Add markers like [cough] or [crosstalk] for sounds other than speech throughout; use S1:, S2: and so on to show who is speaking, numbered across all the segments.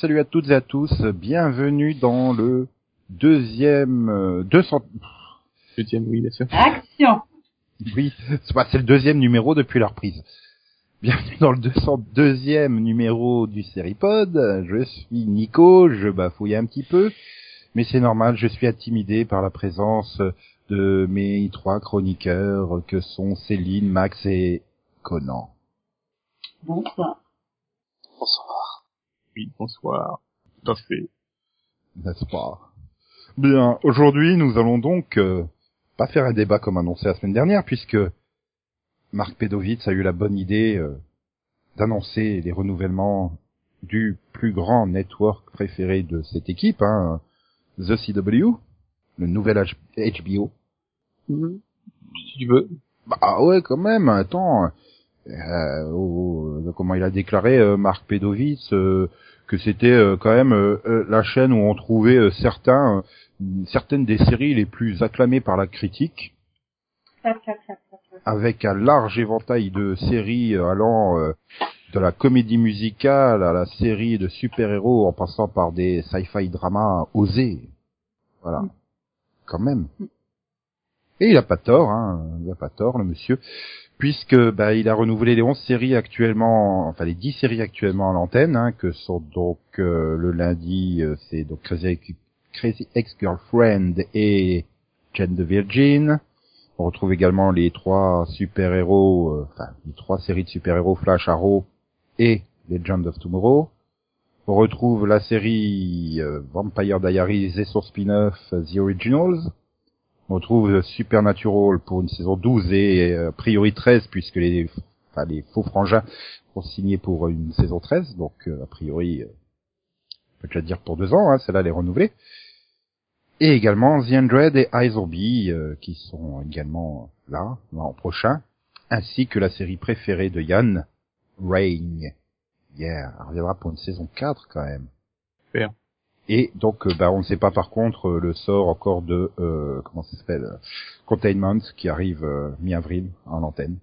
S1: salut à toutes et à tous, bienvenue dans le deuxième, euh, 200,
S2: Deuxième, oui, bien sûr.
S3: Action
S1: oui, c'est pas- c'est le deuxième numéro depuis la reprise. Bienvenue dans le 202e numéro du Seripod. Je suis Nico, je bafouille un petit peu, mais c'est normal, je suis intimidé par la présence de mes trois chroniqueurs que sont Céline, Max et Conan.
S3: Bonsoir.
S2: Bonsoir. Oui, bonsoir. Tout à fait.
S1: N'est-ce pas? Bien, aujourd'hui nous allons donc euh, pas faire un débat comme annoncé la semaine dernière, puisque Marc Pedovitz a eu la bonne idée euh, d'annoncer les renouvellements du plus grand network préféré de cette équipe, hein, The CW, le nouvel H- HBO.
S2: Si tu veux.
S1: Bah ouais, quand même, attends. Euh, au- comment il a déclaré euh, Marc Pedovitz euh, que c'était euh, quand même euh, euh, la chaîne où on trouvait euh, certains euh, certaines des séries les plus acclamées par la critique avec un large éventail de séries allant euh, de la comédie musicale à la série de super-héros en passant par des sci-fi dramas osés. Voilà.
S3: Mm.
S1: Quand même. Et il a pas tort, hein. Il a pas tort, le monsieur. Puisque, bah, il a renouvelé les 11 séries actuellement, enfin, les 10 séries actuellement à l'antenne, hein, que sont donc, euh, le lundi, euh, c'est donc Crazy, Ex- Crazy Ex-Girlfriend et Jane the Virgin. On retrouve également les trois super-héros, euh, enfin les trois séries de super-héros Flash, Arrow et Legend of Tomorrow. On retrouve la série Vampire Diaries et son spin-off The Originals. On retrouve euh, Supernatural pour une saison 12 et euh, a priori 13 puisque les, faux frangins sont signés pour une saison 13, donc euh, a priori, on peut déjà dire pour deux ans, hein, celle-là elle est renouvelée et également The Android et iZombie euh, qui sont également là l'an prochain, ainsi que la série préférée de Yann, Rain. Yeah, elle reviendra pour une saison 4 quand même.
S2: Super.
S1: Et donc, euh, bah, on ne sait pas par contre euh, le sort encore de euh, comment ça s'appelle euh, Containment qui arrive mi-avril en antenne.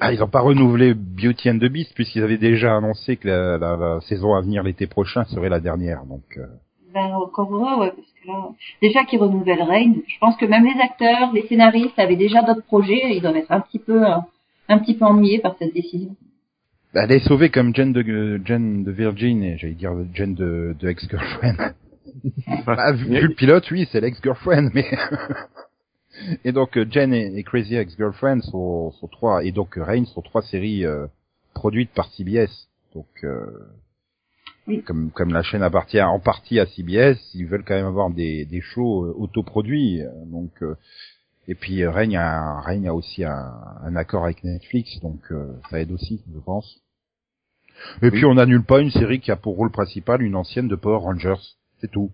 S1: Ah, ils n'ont pas renouvelé Beauty and the Beast puisqu'ils avaient déjà annoncé que la, saison à venir l'été prochain serait la dernière. Donc, euh,
S3: Ben, encore heureux, ouais, parce que là, déjà qu'ils renouvellent Reign, je pense que même les acteurs, les scénaristes avaient déjà d'autres projets, ils doivent être un petit peu, un petit peu ennuyés par cette décision.
S1: Bah, elle est sauvée comme Jen de, Jen de Virgin, et j'allais dire Jen de, de ex-girlfriend. Bah, [laughs] vu, vu le pilote, oui, c'est l'ex-girlfriend, mais... [laughs] et donc, euh, Jen et, et Crazy Ex-Girlfriend sont, sont trois, et donc euh, Reign sont trois séries euh, produites par CBS. Donc, euh,
S3: Oui.
S1: comme, comme la chaîne appartient en partie à CBS, ils veulent quand même avoir des, des shows euh, autoproduits. euh, donc, euh, et puis euh, a, Reign a aussi un, un accord avec Netflix, donc euh, ça aide aussi, je pense. Et puis on n'annule pas une série qui a pour rôle principal une ancienne de Power Rangers, c'est tout.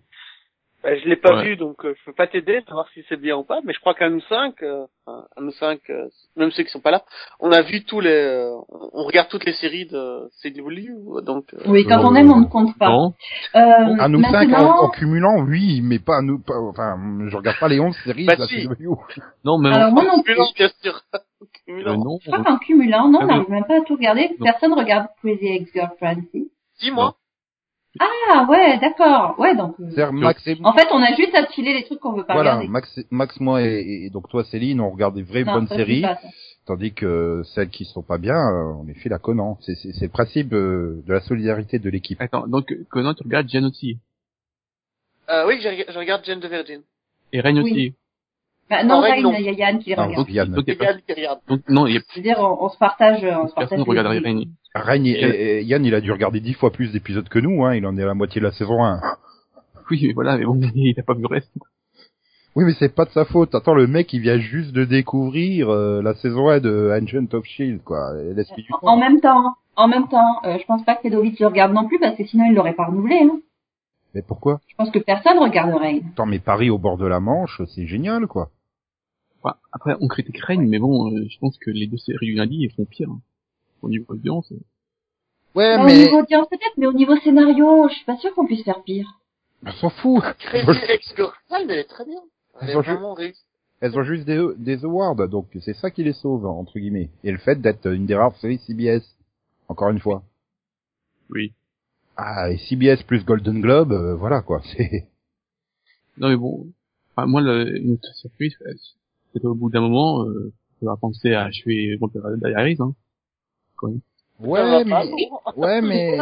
S4: Bah, je l'ai pas
S2: Ouais.
S4: vu, donc euh, je peux pas t'aider, savoir si c'est bien ou pas. Mais je crois qu'à nous cinq, euh, à nous cinq, euh, même ceux qui sont pas là, on a vu tous les, euh, on regarde toutes les séries de CW, donc. euh,
S3: Oui, quand
S1: Euh,
S3: on aime, on ne compte pas.
S2: Non.
S3: Euh,
S1: À nous cinq en, en cumulant, oui, mais pas à nous. Pas, enfin, je regarde pas les 11 séries
S4: Bah
S1: de la
S4: si.
S1: CW.
S2: Non, mais
S3: alors moi non plus.
S4: Cumulant, bien sûr. [laughs]
S2: euh,
S4: Cumulant.
S2: non.
S3: Je crois qu'en cumulant, non,
S2: Ah
S3: on n'arrive même pas à tout regarder.
S2: Non.
S3: Personne regarde Crazy Ex-Girlfriend, si.
S4: Dis-moi.
S3: Ah ouais, d'accord. Ouais, donc. euh,
S1: Max et
S3: En fait, on a juste à filer les trucs qu'on veut pas
S1: voilà,
S3: regarder.
S1: Max, Max, moi et, et donc toi Céline, on regarde des vraies
S3: Non,
S1: bonnes séries,
S3: pas
S1: tandis que celles qui sont pas bien, euh, on les file à Conan. C'est c'est- c'est le principe euh, de la solidarité de l'équipe.
S2: Attends, donc, Conan, tu regardes Jen aussi?
S4: Euh, oui, je, je regarde Jane de Virgin.
S2: Et Reign
S3: Oui.
S2: aussi.
S3: Bah, non, il y a Yann qui les
S1: Non,
S3: regarde.
S1: donc Yann.
S2: Donc, il y a
S4: C'est Yann qui regarde.
S2: Donc, non, il y a
S3: Je veux dire, on, on se partage, on se partage.
S2: personne regarde
S1: et- et Yann, il a dû regarder dix fois plus d'épisodes que nous, hein. Il en est à la moitié de la saison 1.
S2: Oui, mais voilà, mais bon, [laughs] il a pas vu le reste.
S1: Oui, mais c'est pas de sa faute. Attends, le mec, il vient juste de découvrir euh, la saison 1 de Agent of Shield, quoi. Du
S3: En,
S1: temps.
S3: en même temps, en même temps, euh, je pense pas que Pedovitch le regarde non plus parce que sinon il l'aurait pas renouvelé. Hein.
S1: Mais pourquoi?
S3: Je pense que personne regarde Reign.
S1: Attends, mais Paris au bord de la Manche, c'est génial, quoi.
S2: Enfin, après, on critique Reign, mais bon, euh, je pense que les deux séries elles font pire. hein. Au niveau audience. euh.
S1: Ouais,
S3: Bah, Au
S1: mais
S3: niveau audience peut-être, mais au niveau scénario, je suis pas sûre qu'on puisse faire pire.
S1: on s'en fout. [laughs]
S4: Crazy Ex-Girlfriend, elle est très bien. Elle est vraiment.
S1: Elles ont juste des, des awards, donc c'est ça qui les sauve, entre guillemets. Et le fait d'être une des rares séries CBS. Encore une fois.
S2: Oui.
S1: Ah, et CBS plus Golden Globe, euh, voilà quoi, [laughs] c'est...
S2: Non mais bon, enfin, moi le, une surprise, euh, c'est qu'au bout d'un moment, euh, on va penser à achever Vampire Diaries, hein. Quand même.
S4: Ça [laughs]
S1: Ouais, mais... Ouais, [laughs] mais...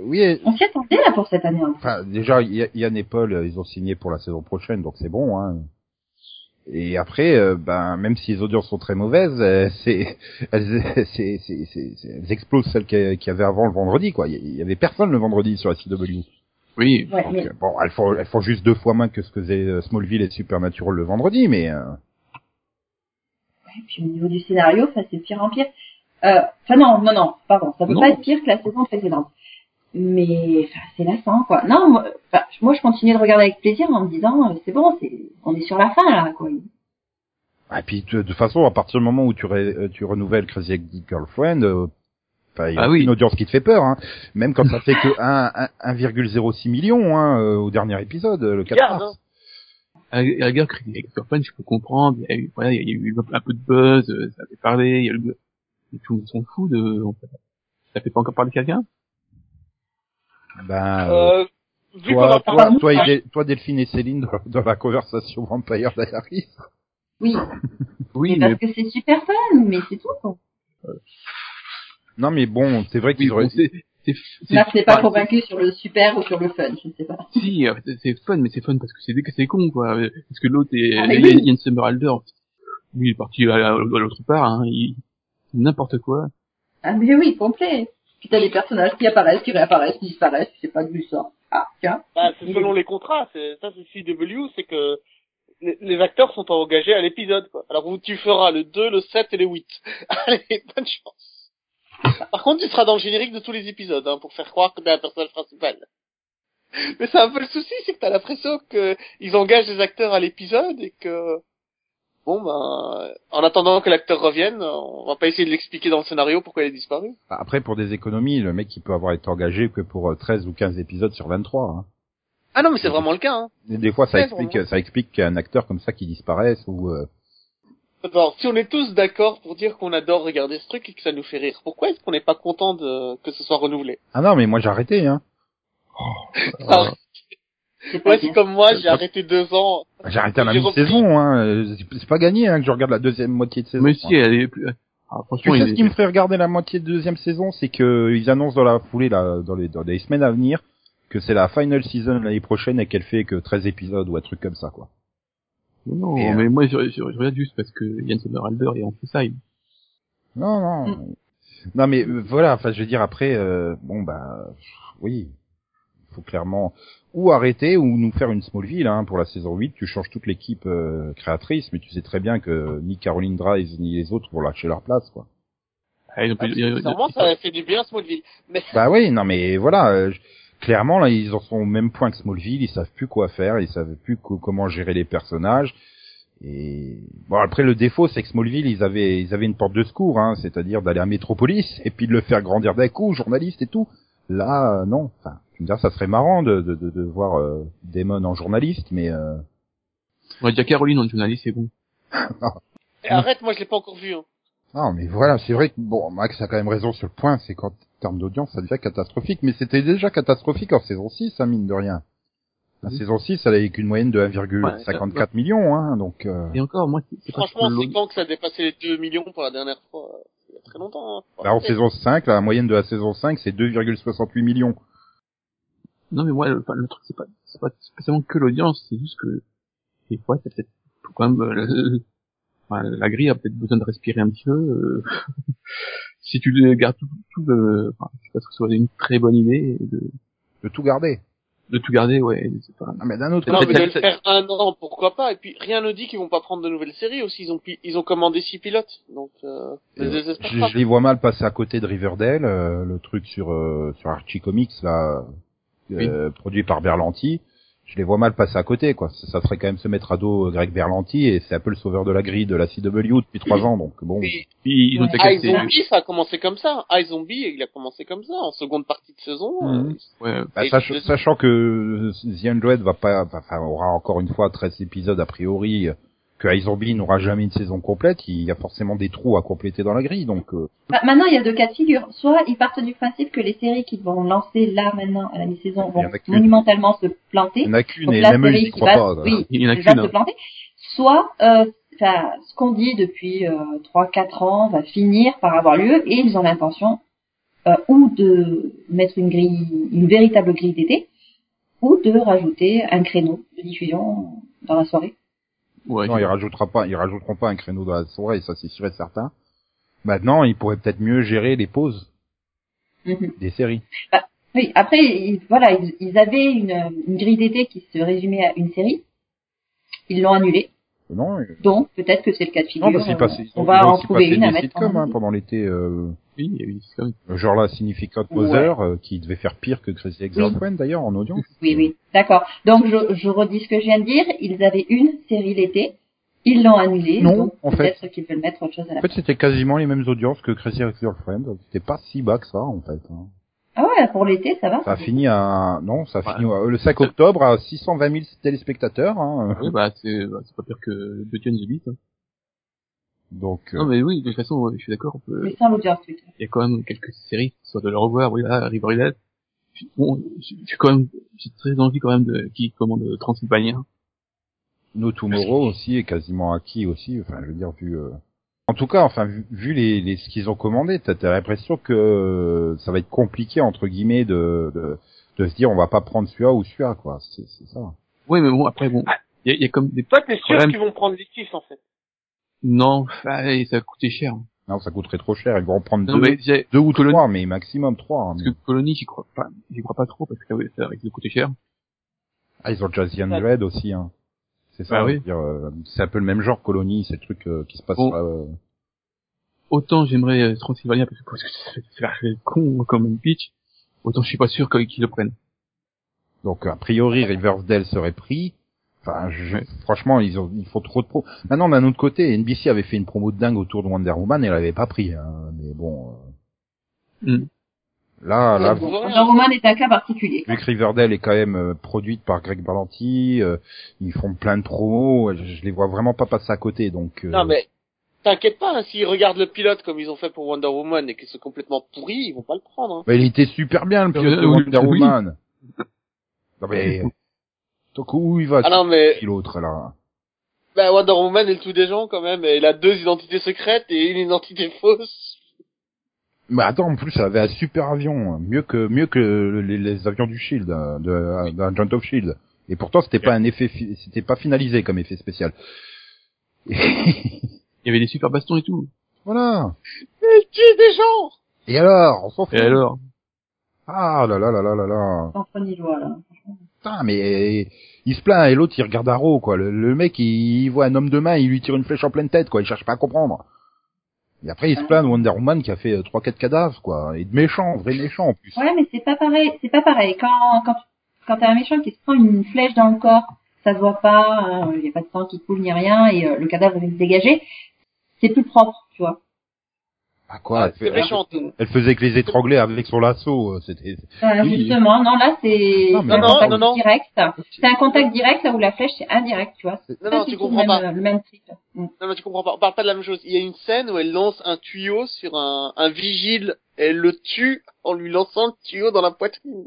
S1: Oui, et-
S3: On s'y attendait là pour cette année. en fait.
S1: enfin, déjà, Yann et Paul, euh, ils ont signé pour la saison prochaine, donc c'est bon, hein. Et après, euh, ben, même si les audiences sont très mauvaises, euh, c'est, [laughs] elles, c'est, c'est, c'est- c'est- elles explosent celles qu'il y qu'il y avait avant le vendredi, quoi. Il y avait personne le vendredi sur la CW.
S2: Oui,
S3: Ouais,
S1: Donc,
S3: mais
S1: euh, bon, elles font, elles font juste deux fois moins que ce que faisait euh, Smallville et Supernatural le vendredi, mais euh,
S3: Et puis au niveau du scénario, ça c'est pire en pire. Euh, Enfin non, non, non, pardon, ça peut
S2: Non.
S3: pas être pire que la saison précédente. Mais c'est lassant, quoi. Non, moi, moi je continue de regarder avec plaisir en me disant, euh, c'est bon, c'est, on est sur la fin là, quoi.
S1: et puis de, toute façon, à partir du moment où tu, euh, tu renouvelles Crazy Ex-Girlfriend, euh, enfin, il y a
S2: Ah oui.
S1: une audience qui te fait peur, hein. même quand ça fait que 1, 1, 1,06 million hein, euh, au dernier épisode, euh, le 4
S4: Regarde,
S1: mars.
S2: à la rigueur, Critic je peux comprendre, il y a eu, voilà, il y a eu un peu de buzz, euh, ça fait parler, il y a le, et tout le monde s'en fout de. Ça fait pas encore parler de quelqu'un?
S1: Ben, euh,
S4: vu
S1: toi, toi, toi, et Del- toi, Delphine et Céline dans, dans la conversation Vampire Diaries.
S3: Oui,
S2: Oui,
S3: mais
S2: mais,
S3: parce que c'est super fun, mais c'est tout, quoi.
S1: Non, mais bon, c'est vrai
S2: oui,
S1: qu'ils auraient...
S2: bon, c'est, c'est, c'est,
S3: Là, c'est pas
S2: enfin,
S3: convaincu sur le super ou sur le fun, je ne sais pas.
S2: Si, c'est- c'est fun, mais c'est fun parce que c'est c'est con, quoi. Parce que l'autre est,
S3: Ah, mais
S2: il y a-
S3: oui.
S2: il y a une Summerhalder. Lui, il est parti à, à- à l'autre part, hein. Il, n'importe quoi.
S3: Ah mais oui, complet. Puis t'as des personnages qui apparaissent, qui réapparaissent, qui disparaissent, tu sais pas d'où ils sortent. Ah, tiens.
S4: Bah, c'est selon les contrats, c'est ça c'est CW, c'est que les, les acteurs sont engagés à l'épisode quoi. Alors tu feras le 2, le 7 et le 8. [laughs] Allez, bonne chance. Par contre, tu seras dans le générique de tous les épisodes hein, pour faire croire que t'es un personnage principal. Mais c'est un peu le souci, c'est que t'as l'impression que ils engagent des acteurs à l'épisode et que bon ben en attendant que l'acteur revienne, on va pas essayer de l'expliquer dans le scénario pourquoi il est disparu.
S1: Après, pour des économies, le mec, il peut avoir été engagé que pour euh, 13 ou 15 épisodes sur 23. Hein.
S4: Ah non, mais c'est vraiment le cas hein.
S1: Et des fois, ça explique,
S4: vraiment.
S1: ça explique qu'un acteur comme ça qui disparaisse ou... euh,
S4: Si on est tous d'accord pour dire qu'on adore regarder ce truc et que ça nous fait rire, pourquoi est-ce qu'on n'est pas content de que ce soit renouvelé?
S1: Ah non, mais moi j'ai arrêté, hein. [laughs]
S4: Ah,
S3: C'est pas
S4: Ouais,
S3: bien.
S4: c'est comme moi, j'ai arrêté deux ans.
S1: J'ai arrêté à la mi-saison, hein. Euh, c'est- pas gagné, hein, que je regarde la deuxième moitié de saison.
S2: Mais si, elle est plus, ah, franchement,
S1: sais
S2: il
S1: ce qui me ferait regarder la moitié de deuxième saison, c'est que ils annoncent dans la foulée, là, dans les, dans les semaines à venir, que c'est la final season l'année prochaine et qu'elle fait que 13 épisodes ou un truc comme ça, quoi.
S2: Non,
S1: Et, euh,
S2: mais moi, je, je, je regarde juste parce que Yann Summerhalder est en freestyle.
S1: Non, non.
S3: Mm.
S1: Non, mais euh, voilà, enfin, je veux dire, après, euh, bon, bah, oui, il faut clairement ou arrêter ou nous faire une Smallville hein, pour la saison 8. Tu changes toute l'équipe euh, créatrice, mais tu sais très bien que ni Caroline Dries ni les autres vont lâcher leur place, quoi.
S2: Ah, ils ont
S4: Ah,
S2: plus- ils-
S4: ça a fait du bien Smallville. Mais
S1: Bah oui, non, mais voilà. euh, je- Clairement, là, ils en sont au même point que Smallville. Ils savent plus quoi faire. Ils savent plus co- comment gérer les personnages. Et bon, après, le défaut, c'est que Smallville, ils avaient, ils avaient une porte de secours, hein, c'est-à-dire d'aller à Metropolis et puis de le faire grandir d'un coup, journaliste et tout. Là, euh, non. Enfin, tu me dis, ça serait marrant de, de, de, de voir euh, Damon en journaliste, mais euh,
S2: on va dire Caroline en journaliste, c'est bon. [laughs]
S4: Et arrête, moi je l'ai pas encore vu. Hein.
S1: non, mais voilà, c'est vrai que bon, Max a quand même raison sur le point, c'est qu'en termes d'audience, ça devient catastrophique, mais c'était déjà catastrophique en saison 6, hein, mine de rien. La saison 6, elle avait qu'une moyenne de 1,54 millions, hein, donc euh,
S2: Et encore, moi, c'est- c'est
S4: Franchement, c'est quand que ça a dépassé les 2 millions pour la dernière fois euh, Il y a très longtemps. Hein.
S1: là, en saison 5, la moyenne de la saison 5, c'est 2,68 millions.
S2: Non, mais moi, le, truc, c'est pas, c'est pas spécialement que l'audience, c'est juste que, des fois, t'as peut-être, quand même, euh, enfin, la grille a peut-être besoin de respirer un petit peu, euh, [laughs] si tu le gardes tout, tout le, enfin, je sais pas si ce soit une très bonne idée de,
S1: De tout garder.
S2: de tout garder, ouais, c'est pas,
S1: Ah, mais d'un autre
S4: Non, mais de le faire un an, pourquoi pas Et puis rien ne dit qu'ils vont pas prendre de nouvelles séries aussi. Ils ont pi- ils ont commandé six pilotes, donc euh,
S1: euh, je, je les vois mal passer à côté de Riverdale, euh, le truc sur euh, sur Archie Comics là, euh, produit par Berlanti. Je les vois mal passer à côté, quoi. Ça, ça serait quand même se mettre à dos Greg Berlanti et c'est un peu le sauveur de la grille de la CW depuis trois ans, donc bon.
S4: Puis,
S2: Puis ils ont
S3: Ouais.
S2: été cassés.
S4: iZombie, ça a commencé comme ça. iZombie, il a commencé comme ça, en seconde partie de saison.
S2: Mhm.
S4: euh,
S2: Ouais.
S1: Bah,
S4: Et
S1: sach- sachant que The Android va pas, enfin, aura encore une fois 13 épisodes a priori, euh, que n'aura jamais une saison complète, il y a forcément des trous à compléter dans la grille, donc euh,
S3: Bah, maintenant, il y a deux cas de figure. Soit ils partent du principe que les séries qu'ils vont lancer là maintenant à la mi-saison vont monumentalement se planter.
S1: il n'y en a qu'une et même eux, ils
S3: qui
S1: croient pas.
S3: oui,
S2: Il y en a qu'une.
S3: se planter. Soit, euh, ce qu'on dit depuis euh, 3-4 ans va finir par avoir lieu et ils ont l'intention euh, ou de mettre une grille, une véritable grille d'été, ou de rajouter un créneau de diffusion dans la soirée.
S2: Ouais.
S1: Non, ils rajoutera pas, ils rajouteront pas un créneau dans la soirée, ça c'est sûr et certain. Maintenant, ils pourraient peut-être mieux gérer les pauses
S3: Mhm.
S1: des séries.
S3: Oui, après, ils, voilà, ils, ils avaient une, une grille d'été qui se résumait à une série. Ils l'ont annulée.
S1: Non,
S3: Donc, peut-être que c'est le cas de figure.
S1: non parce qu'ils
S3: euh, on va en trouver une à mettre
S1: sitcoms
S3: en
S1: hein, pendant l'été, euh,
S2: Oui, il y a eu des comme-
S1: genre là, Significant Other, euh, qui devait faire pire que Crazy Ex-Girlfriend d'ailleurs en audience.
S3: Oui, oui, d'accord. Donc, je, je redis ce que je viens de dire. Ils avaient une série l'été. Ils l'ont annulée.
S1: Non,
S3: donc
S1: en fait.
S3: peut-être qu'ils veulent mettre autre chose à la
S1: En fait, c'était quasiment les mêmes audiences que Crazy Ex-Girlfriend. C'était pas si bas que ça, en fait. hein.
S3: Ah ouais, pour l'été, ça va.
S1: Ça a fini à, non, ça a
S2: Ouais.
S1: fini à- le 5 octobre à 620 000 téléspectateurs, hein.
S2: Oui, bah, c'est, bah, c'est pas pire que Beauty and the Beast. hein.
S1: Donc, euh,
S2: Non, mais oui, de toute façon, je suis d'accord. on peut-
S3: Mais sans l'audience Twitter.
S2: Il y a quand même quelques séries, soit de le revoir, oui, là, Riverdale. Bon, j'ai j'ai quand même, j'ai très envie quand même de, qui commande Transylvania.
S1: No Tomorrow aussi est quasiment acquis aussi. Enfin, je veux dire, vu. euh, En tout cas, enfin, vu, vu les, les ce qu'ils ont commandé, t'as t'as l'impression que euh, ça va être compliqué entre guillemets de, de de se dire on va pas prendre celui-là ou celui-là, quoi. C'est c'est ça.
S2: Oui, mais bon, après, bon, il y a, il y a comme des,
S4: Toi, t'es sûr qu'ils vont prendre les en fait?
S2: non, allez, ça va coûter cher.
S1: Non, ça coûterait trop cher. Ils vont en prendre
S2: Non,
S1: deux,
S2: mais
S1: deux ou
S2: Colonie-
S1: trois, mais maximum trois. hein.
S2: parce que Colony, j'y crois pas, j'y crois pas trop parce que ça risque de coûter cher.
S1: Ah, ils ont Jazzy and Red aussi. Hein. C'est ça.
S2: Ah oui.
S1: je veux dire, euh, c'est un peu le même genre Colonie, c'est le truc euh, qui se passe.
S2: Bon.
S1: euh,
S2: Autant j'aimerais euh, Transylvania parce que, ça fait con comme un pitch, autant je suis pas sûr qu'ils le prennent.
S1: Donc a priori Riverdale serait pris. Enfin, je-
S2: Ouais.
S1: franchement, ils ont, il faut trop de pro. Maintenant, d'un autre côté, NBC avait fait une promo de dingue autour de Wonder Woman et elle avait pas pris. hein. Mais bon, euh,
S2: Hmm.
S1: Là, là.
S3: Wonder Woman est un cas particulier.
S1: vu que Riverdale est quand même euh, produite par Greg Berlanti, euh, ils font plein de promos. Je, je les vois vraiment pas passer à côté. Donc, euh,
S4: Non, mais t'inquiète pas, hein, s'ils regardent le pilote comme ils ont fait pour Wonder Woman et que c'est complètement pourri, ils vont pas le prendre. Hein.
S1: mais il était super bien le pilote de
S2: Oui,
S1: Wonder
S2: oui.
S1: Woman. Non mais [laughs] donc où il va
S4: Ah non, mais
S1: qui l'autre là?
S4: Bah, Wonder Woman est le tout des gens quand même. Et elle a deux identités secrètes et une identité fausse.
S1: Mais attends, en plus, elle avait un super avion, mieux que mieux que les, les avions du Shield, de d'un Giant of Shield. Et pourtant, c'était pas un effet, fi- c'était pas finalisé comme effet spécial.
S2: Il y avait des super bastons et tout.
S1: voilà.
S4: Elle tue des gens
S1: Et alors, on s'en fout.
S2: Et alors
S1: Ah là là là là là là.
S3: Là.
S1: Putain, mais il se plaint et l'autre il regarde Arrow quoi. Le, le mec il, il voit un homme de main, il lui tire une flèche en pleine tête quoi. Il cherche pas à comprendre. Et après il se plaint de Wonder Woman qui a fait euh, trois quatre cadavres quoi. Et de méchants, vrai méchants en plus.
S3: Ouais, mais c'est pas pareil. C'est pas pareil. Quand, quand, quand t'as un méchant qui se prend une flèche dans le corps, ça se voit pas, il y a pas de sang qui coule ni rien, et euh, le cadavre est dégagé, c'est plus propre, tu vois.
S1: Ah quoi elle, fait-
S4: méchant.
S1: elle faisait que les étrangler avec son lasso. euh, C'était.
S3: Euh,
S2: Oui.
S3: Justement, non, là, c'est
S1: Non,
S3: un
S4: non,
S3: contact
S4: non, non.
S3: direct. C'est un contact direct, là où la flèche, c'est indirect, tu vois.
S4: Non,
S3: pas
S4: non, tu comprends
S3: le
S4: pas.
S3: même, le même trip. Mm.
S4: Non, mais tu comprends pas. On parle pas de la même chose. Il y a une scène où elle lance un tuyau sur un, un vigile et elle le tue en lui lançant le tuyau dans la poitrine.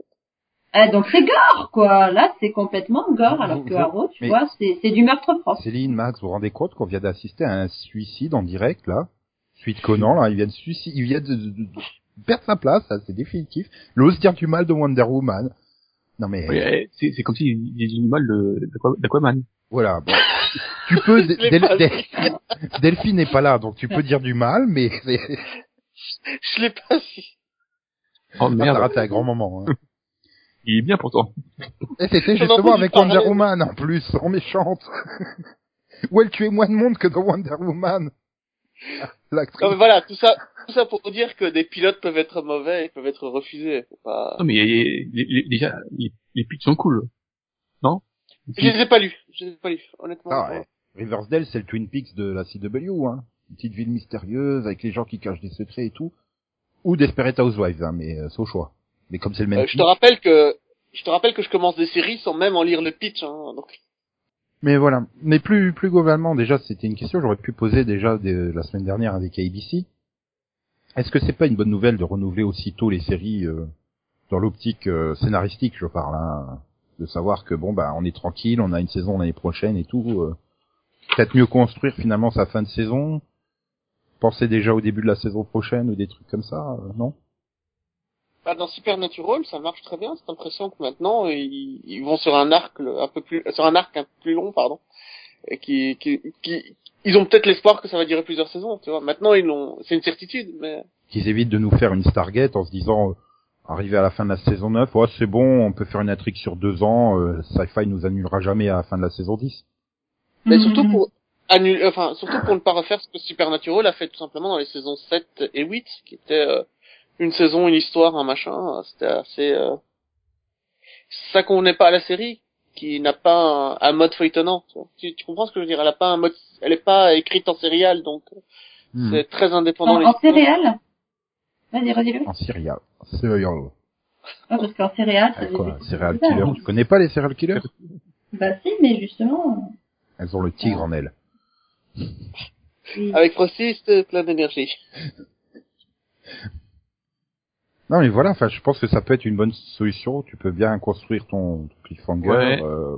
S3: Ah, donc c'est gore, quoi. Là, c'est complètement gore, alors que Arrow, tu
S1: mais-
S3: vois, c'est c'est du meurtre propre.
S1: Céline, Max, vous vous rendez compte qu'on vient d'assister à un suicide en direct, là? Suite Conan, là, il vient de suicide, il vient de, de- de- de perdre sa place, ça, c'est définitif. Il ose dire du mal de Wonder Woman. Non mais,
S2: Oui, eh, C'est c'est comme s'il y a du mal de- d'Aqua- d'Aquaman.
S1: voilà, bon. tu peux, [laughs] Del- Del-. Delphine n'est pas là, donc tu peux dire du mal, mais [laughs]
S4: Je l'ai pas vu.
S2: Oh merde,
S1: raté un grand moment. Hein.
S2: il est bien pourtant.
S1: Et c'était
S4: J'en ai
S1: justement avec. Wonder Woman, en plus, en méchante. [laughs] Où elle tuait moins de monde que dans Wonder Woman. L'actrice. [laughs]
S4: Non, mais voilà, tout ça, tout ça pour dire que des pilotes peuvent être mauvais et peuvent être refusés. Faut pas...
S2: Non mais il y a- les- les- déjà, les, les pitchs sont cool.
S4: Je les ai pas lus. Je les ai pas lus, honnêtement.
S1: Ah, ouais. Riversdale, c'est le Twin Peaks de la CW, hein. Une petite ville mystérieuse avec les gens qui cachent des secrets et tout. Ou Desperate Housewives, hein, mais euh, c'est au choix. Mais comme c'est le même
S4: Euh, je te rappelle que je te rappelle que je commence des séries sans même en lire le pitch. Hein, donc
S1: Mais voilà. Mais plus plus globalement, déjà, c'était une question que j'aurais pu poser déjà de- la semaine dernière avec ABC. Est-ce que c'est pas une bonne nouvelle de renouveler aussitôt les séries euh, dans l'optique euh, scénaristique, je parle, hein, de savoir que bon bah on est tranquille, on a une saison l'année prochaine et tout. euh, Peut-être mieux construire finalement sa fin de saison. Penser déjà au début de la saison prochaine ou des trucs comme ça, euh, non?
S4: Bah, dans Supernatural, ça marche très bien. C'est l'impression que maintenant ils, ils vont sur un arc un peu plus sur un arc un peu plus long, pardon. Et qui, qui, qui ils ont peut-être l'espoir que ça va durer plusieurs saisons. Tu vois. Maintenant ils l'ont, c'est une certitude, mais
S1: Qu'ils évitent de nous faire une Stargate en se disant, euh, arrivé à la fin de la saison 9, ouais c'est bon, on peut faire une intrigue sur deux ans, euh, Sci-Fi nous annulera jamais à la fin de la saison 10.
S4: Mais surtout pour annuler, enfin, surtout pour ne pas refaire ce que Supernatural a fait tout simplement dans les saisons 7 et 8, qui était euh, une saison, une histoire, un machin. euh, C'était assez. Euh... Ça convenait pas à la série, qui n'a pas un, un mode feuilletonnant. Tu, vois. Tu, tu comprends ce que je veux dire? Elle a pas un mode, elle est pas écrite en céréal, donc euh,
S1: Hmm.
S4: c'est très indépendant.
S3: En, en céréales Vas-y, redis-le.
S1: En serial. Serial.
S3: Ah, parce qu'en céréales, ça
S1: Ah, quoi, serial
S3: c'est
S1: killer. Tu connais pas les serial killers
S3: Bah si, mais justement.
S1: Elles ont le tigre en elles.
S3: oui.
S4: Avec Frosty, c'était plein d'énergie. [laughs]
S1: Non mais voilà, enfin je pense que ça peut être une bonne solution. Tu peux bien construire ton, ton cliffhanger.
S2: Ouais.
S1: euh,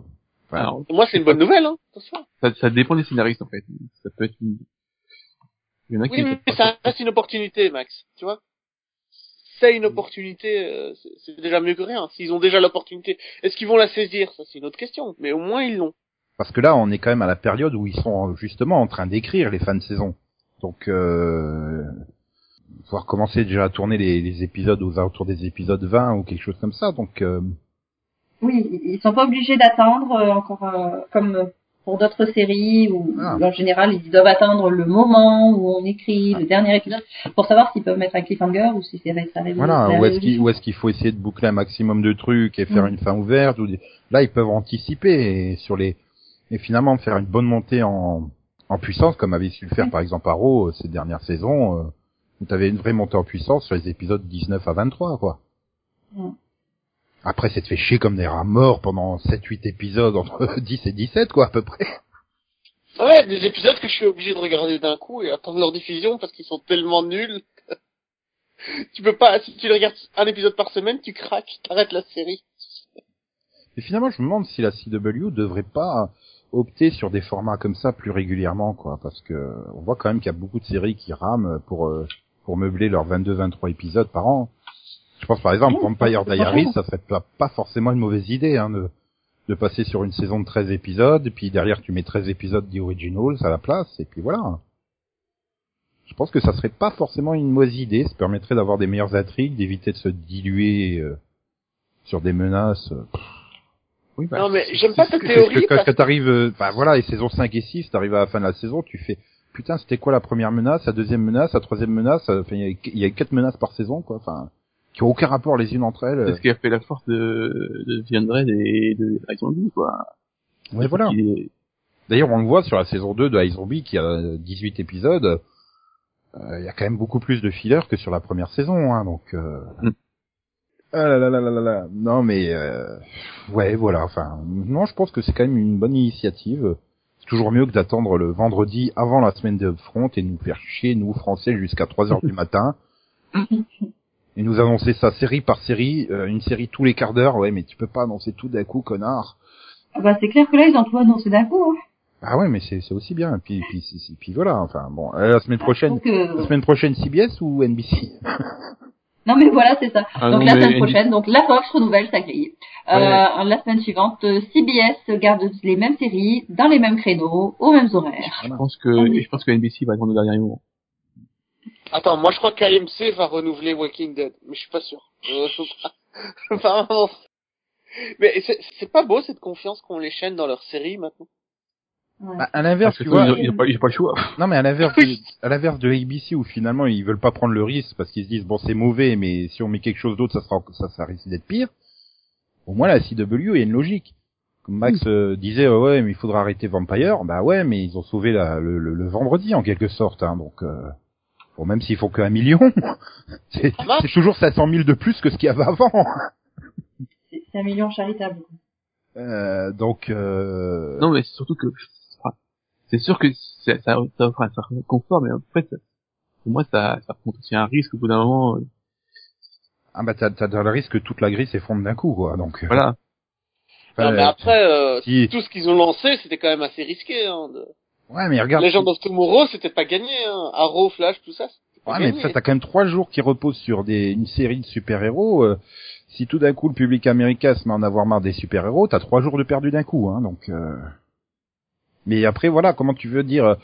S2: Alors,
S4: Et moi, c'est une bonne nouvelle, hein. Attention.
S2: ça, ça dépend des scénaristes en fait. Ça peut être une... Il y en a qui
S4: Oui, mais ça reste une opportunité, Max. Tu vois C'est une opportunité, euh, c'est- c'est déjà mieux que rien. S'ils ont déjà l'opportunité, est-ce qu'ils vont la saisir? Ça, c'est une autre question. Mais au moins, ils l'ont.
S1: Parce que là, on est quand même à la période où ils sont justement en train d'écrire les fins de saison. Donc, euh, pouvoir commencer déjà à tourner les, les épisodes aux alentours des épisodes 20 ou quelque chose comme ça. Donc, euh,
S3: Oui, ils sont pas obligés d'attendre euh, encore euh, comme pour d'autres séries où
S1: Ah.
S3: en général ils doivent attendre le moment où on écrit le dernier épisode pour savoir s'ils peuvent mettre un cliffhanger ou si c'est arrive.
S1: voilà, où est-ce qu'il est-ce qu'il faut essayer de boucler un maximum de trucs et faire
S3: Mm.
S1: une fin ouverte. Ou des... Là, ils peuvent anticiper et sur les et finalement faire une bonne montée en en puissance comme avait su le faire
S3: Mm.
S1: par exemple Arrow euh, ces dernières saisons. Euh, t'avais une vraie montée en puissance sur les épisodes 19 à 23 quoi.
S3: Mm.
S1: Après, c'est de fait chier comme des rats morts pendant 7-8 épisodes entre [laughs] 10 et 17, quoi, à peu près.
S4: Ouais, des épisodes que je suis obligé de regarder d'un coup et attendre leur diffusion parce qu'ils sont tellement nuls. [laughs] tu peux pas, si tu les regardes un épisode par semaine, tu craques, t'arrêtes la série.
S1: Et finalement, je me demande si la CW devrait pas opter sur des formats comme ça plus régulièrement, quoi, parce que on voit quand même qu'il y a beaucoup de séries qui rament pour euh, pour meubler leurs 22-23 épisodes par an. Je pense par exemple
S3: Oui,
S1: Vampire Diaries, ça serait pas, pas forcément une mauvaise idée, hein, de de passer sur une saison de 13 épisodes, et puis derrière tu mets 13 épisodes The Originals à la place, et puis voilà. Je pense que ça serait pas forcément une mauvaise idée, ça permettrait d'avoir des meilleures intrigues, d'éviter de se diluer euh, sur des menaces. euh,
S2: Oui, bah,
S4: non mais j'aime pas ta
S1: que-
S4: théorie
S1: que- que-
S4: parce
S1: quand t'arrives, euh, bah voilà, les saisons 5 et 6, t'arrives à la fin de la saison, tu fais, putain, c'était quoi la première menace, la deuxième menace, la troisième menace, euh, enfin, il y a- il y, a quatre menaces par saison, quoi, enfin, qui ont aucun rapport les unes entre elles.
S2: c'est
S1: euh.
S2: ce qui a fait la force de, de Vian Dredd et de Zombie, quoi.
S1: Ouais, voilà. D'ailleurs, on le voit sur la saison 2 de iZombie, qui a 18 épisodes, euh, il y a quand même beaucoup plus de fillers que sur la première saison, hein, donc, euh...
S2: Mm.
S1: Ah là là là là là là. Non mais euh... ouais voilà enfin non je pense que c'est quand même une bonne initiative. Toujours mieux que d'attendre le vendredi avant la semaine de front et nous faire chier nous français jusqu'à 3 heures du matin [laughs] et nous annoncer ça série par série, euh, une série tous les quarts d'heure. Ouais mais tu peux pas annoncer tout d'un coup connard.
S3: Ah bah c'est clair que là ils ont tout annoncé d'un coup. Hein.
S1: Ah ouais mais c'est aussi bien. Puis puis puis, puis, puis voilà enfin bon euh, la semaine prochaine la semaine prochaine CBS ou NBC. [laughs]
S3: Non mais voilà c'est ça.
S2: Ah
S3: donc
S2: non,
S3: la
S2: mais
S3: semaine prochaine, donc la Fox renouvelle sa grille. Euh, la semaine suivante, euh, CBS garde les mêmes séries, dans les mêmes créneaux, aux mêmes horaires.
S2: Je pense que,
S3: Ah oui.
S2: je pense que NBC va attendre le dernier moment.
S4: Attends, moi je crois qu'AMC va renouveler Walking Dead, mais je suis pas sûr. Euh, je pas, pas. Mais c'est c'est pas beau cette confiance qu'ont les chaînes dans leurs séries maintenant?
S3: Ouais.
S1: Bah, à l'inverse tu vois.
S2: ils ont- ils ont pas, ils ont pas le choix. [laughs]
S1: Non, mais à l'inverse, à l'inverse de ABC où finalement ils veulent pas prendre le risque parce qu'ils se disent bon c'est mauvais mais si on met quelque chose d'autre ça sera ça ça risque d'être pire. Au moins la CW il y a une logique. Comme Max euh, disait, ouais, mais il faudra arrêter Vampire. Bah ouais, mais ils ont sauvé la, le, le- le vendredi en quelque sorte, hein, donc. Euh, bon, même s'ils font qu'un million, [laughs] c'est toujours 700 000 de plus que ce qu'il y avait avant.
S3: C'est un million charitable.
S1: Euh, donc. Euh...
S2: Non, mais c'est surtout que c'est sûr que c'est- ça, ça offre un certain confort, mais après, ça, pour moi, ça, ça représente aussi un risque au bout d'un moment. euh,
S1: Ah bah t'as t'as le risque que toute la grille s'effondre d'un coup, quoi. Donc. euh,
S2: Voilà.
S1: enfin,
S4: Non, mais après, euh,
S1: si-
S4: tout ce qu'ils ont lancé, c'était quand même assez risqué. Hein, de...
S1: Ouais, mais regarde.
S4: Legend of Tomorrow, c'était pas gagné. Hein. Arrow, Flash, tout ça,
S1: Ouais, mais ça, t'as quand même trois jours qui reposent sur des, une série de super-héros. euh, si tout d'un coup le public américain se met à en avoir marre des super-héros, t'as trois jours de perdu d'un coup, hein, donc. euh. Mais après, voilà, comment tu veux dire euh,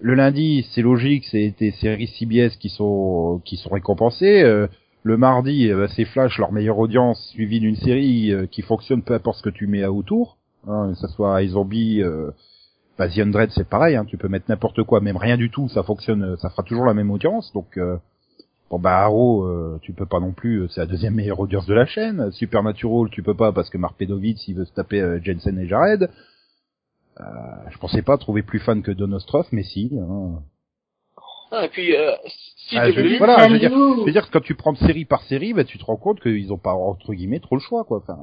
S1: Le lundi, c'est logique, c'est des séries CBS qui sont qui sont récompensées. euh, le mardi, euh, c'est Flash, leur meilleure audience, suivi d'une série euh, qui fonctionne peu importe ce que tu mets à autour, hein, que ça soit iZombie, euh, bah, The Undread, c'est pareil, hein, tu peux mettre n'importe quoi, même rien du tout, ça fonctionne, ça fera toujours la même audience. Donc, bon bah Arrow, tu peux pas non plus, c'est la deuxième meilleure audience de la chaîne. Supernatural, tu peux pas parce que Mark Pedovitz, il veut se taper Jensen et Jared. Euh, je pensais pas trouver plus fan que Don Ostroff, mais si. Hein.
S4: Ah, et puis, euh, si
S1: Ah, je-
S4: WWE,
S1: voilà, je veux dire, je veux dire que quand tu prends série par série, bah, tu te rends compte qu'ils ont pas entre guillemets trop le choix, quoi. Enfin,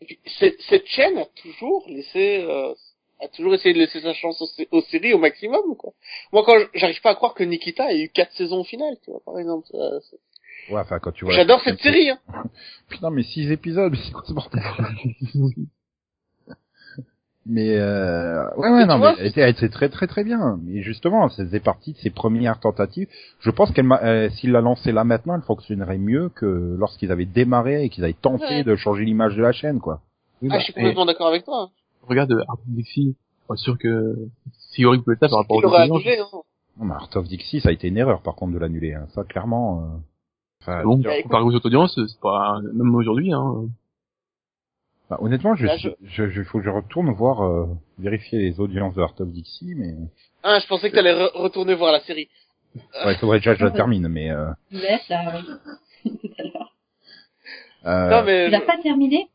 S4: Et puis, cette, cette chaîne a toujours laissé, euh, a toujours essayé de laisser sa chance aux, sé- aux séries au maximum, quoi. Moi, quand j'arrive pas à croire que Nikita ait eu quatre saisons au final, tu vois, par exemple. Euh,
S1: ouais, enfin quand tu vois.
S4: J'adore cette série, hein. [laughs]
S1: Putain, mais six épisodes, mais c'est quoi ce bordel? [laughs] Mais euh, ouais, ouais, non, mais elle était, elle était très, très, très bien. Mais justement, ça faisait partie de ses premières tentatives. Je pense qu'elle, m'a- euh, s'il l'a lancé là maintenant, elle fonctionnerait mieux que lorsqu'ils avaient démarré et qu'ils avaient tenté
S4: Ouais.
S1: de changer l'image de la chaîne, quoi.
S2: Oui,
S4: Ah,
S2: bah,
S4: je suis
S2: et
S4: complètement d'accord avec toi.
S2: regarde Art of Dixie, pas sûr que si horrible peut être ça par rapport
S4: Il
S2: aux
S4: aurait
S2: autres
S4: annulé, hein.
S1: Non, mais Art of Dixie, ça a été une erreur, par contre, de l'annuler. Hein. Ça, clairement. euh, enfin,
S2: Bon,
S4: Bah,
S2: comparé aux autres audiences, c'est pas même aujourd'hui. Hein.
S1: Bah, honnêtement, je,
S4: Là,
S1: je, je, je- faut que je retourne voir, euh, vérifier les audiences de Art of Dixie, mais
S4: Ah, je pensais que t'allais re- retourner voir la série.
S1: ouais, il faudrait déjà que je la termine, mais. Euh,
S3: laisse, là, oui. [laughs] Tout à l'heure.
S1: euh,
S4: non, mais,
S3: Tu l'as pas terminé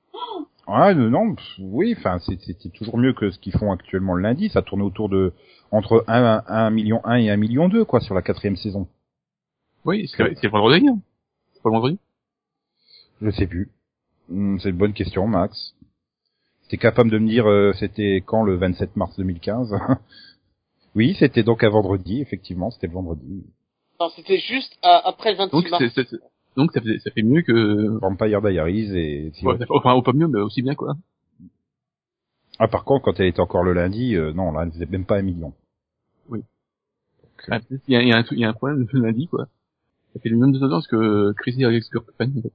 S1: Ouais, non, pff, oui, enfin, c'est- c'était toujours mieux que ce qu'ils font actuellement le lundi. Ça tournait autour de entre 1, 1 million 1 et 1 million 2, quoi, sur la quatrième saison.
S2: Oui, c'est vendredi. Hein. C'est pas le vendredi.
S1: Je sais plus. Hmm, c'est une bonne question, Max. T'es capable de me dire, euh, c'était quand le 27 mars 2015 [laughs] Oui, c'était donc un vendredi, effectivement, c'était le vendredi.
S4: non, c'était juste à- après le 26
S2: Donc
S4: mars.
S2: donc ça fait ça fait mieux que
S1: Vampire Diaries et...
S2: ouais, ça fait- enfin ou pas mieux mais aussi bien quoi.
S1: Ah, par contre, quand elle était encore le lundi, euh, non, là, elle faisait même pas un million.
S2: Oui.
S1: Euh,
S2: y a, il y, a un truc- il y a un problème le lundi quoi. Ça fait le même de que Crazy Ex-Girlfriend. en fait.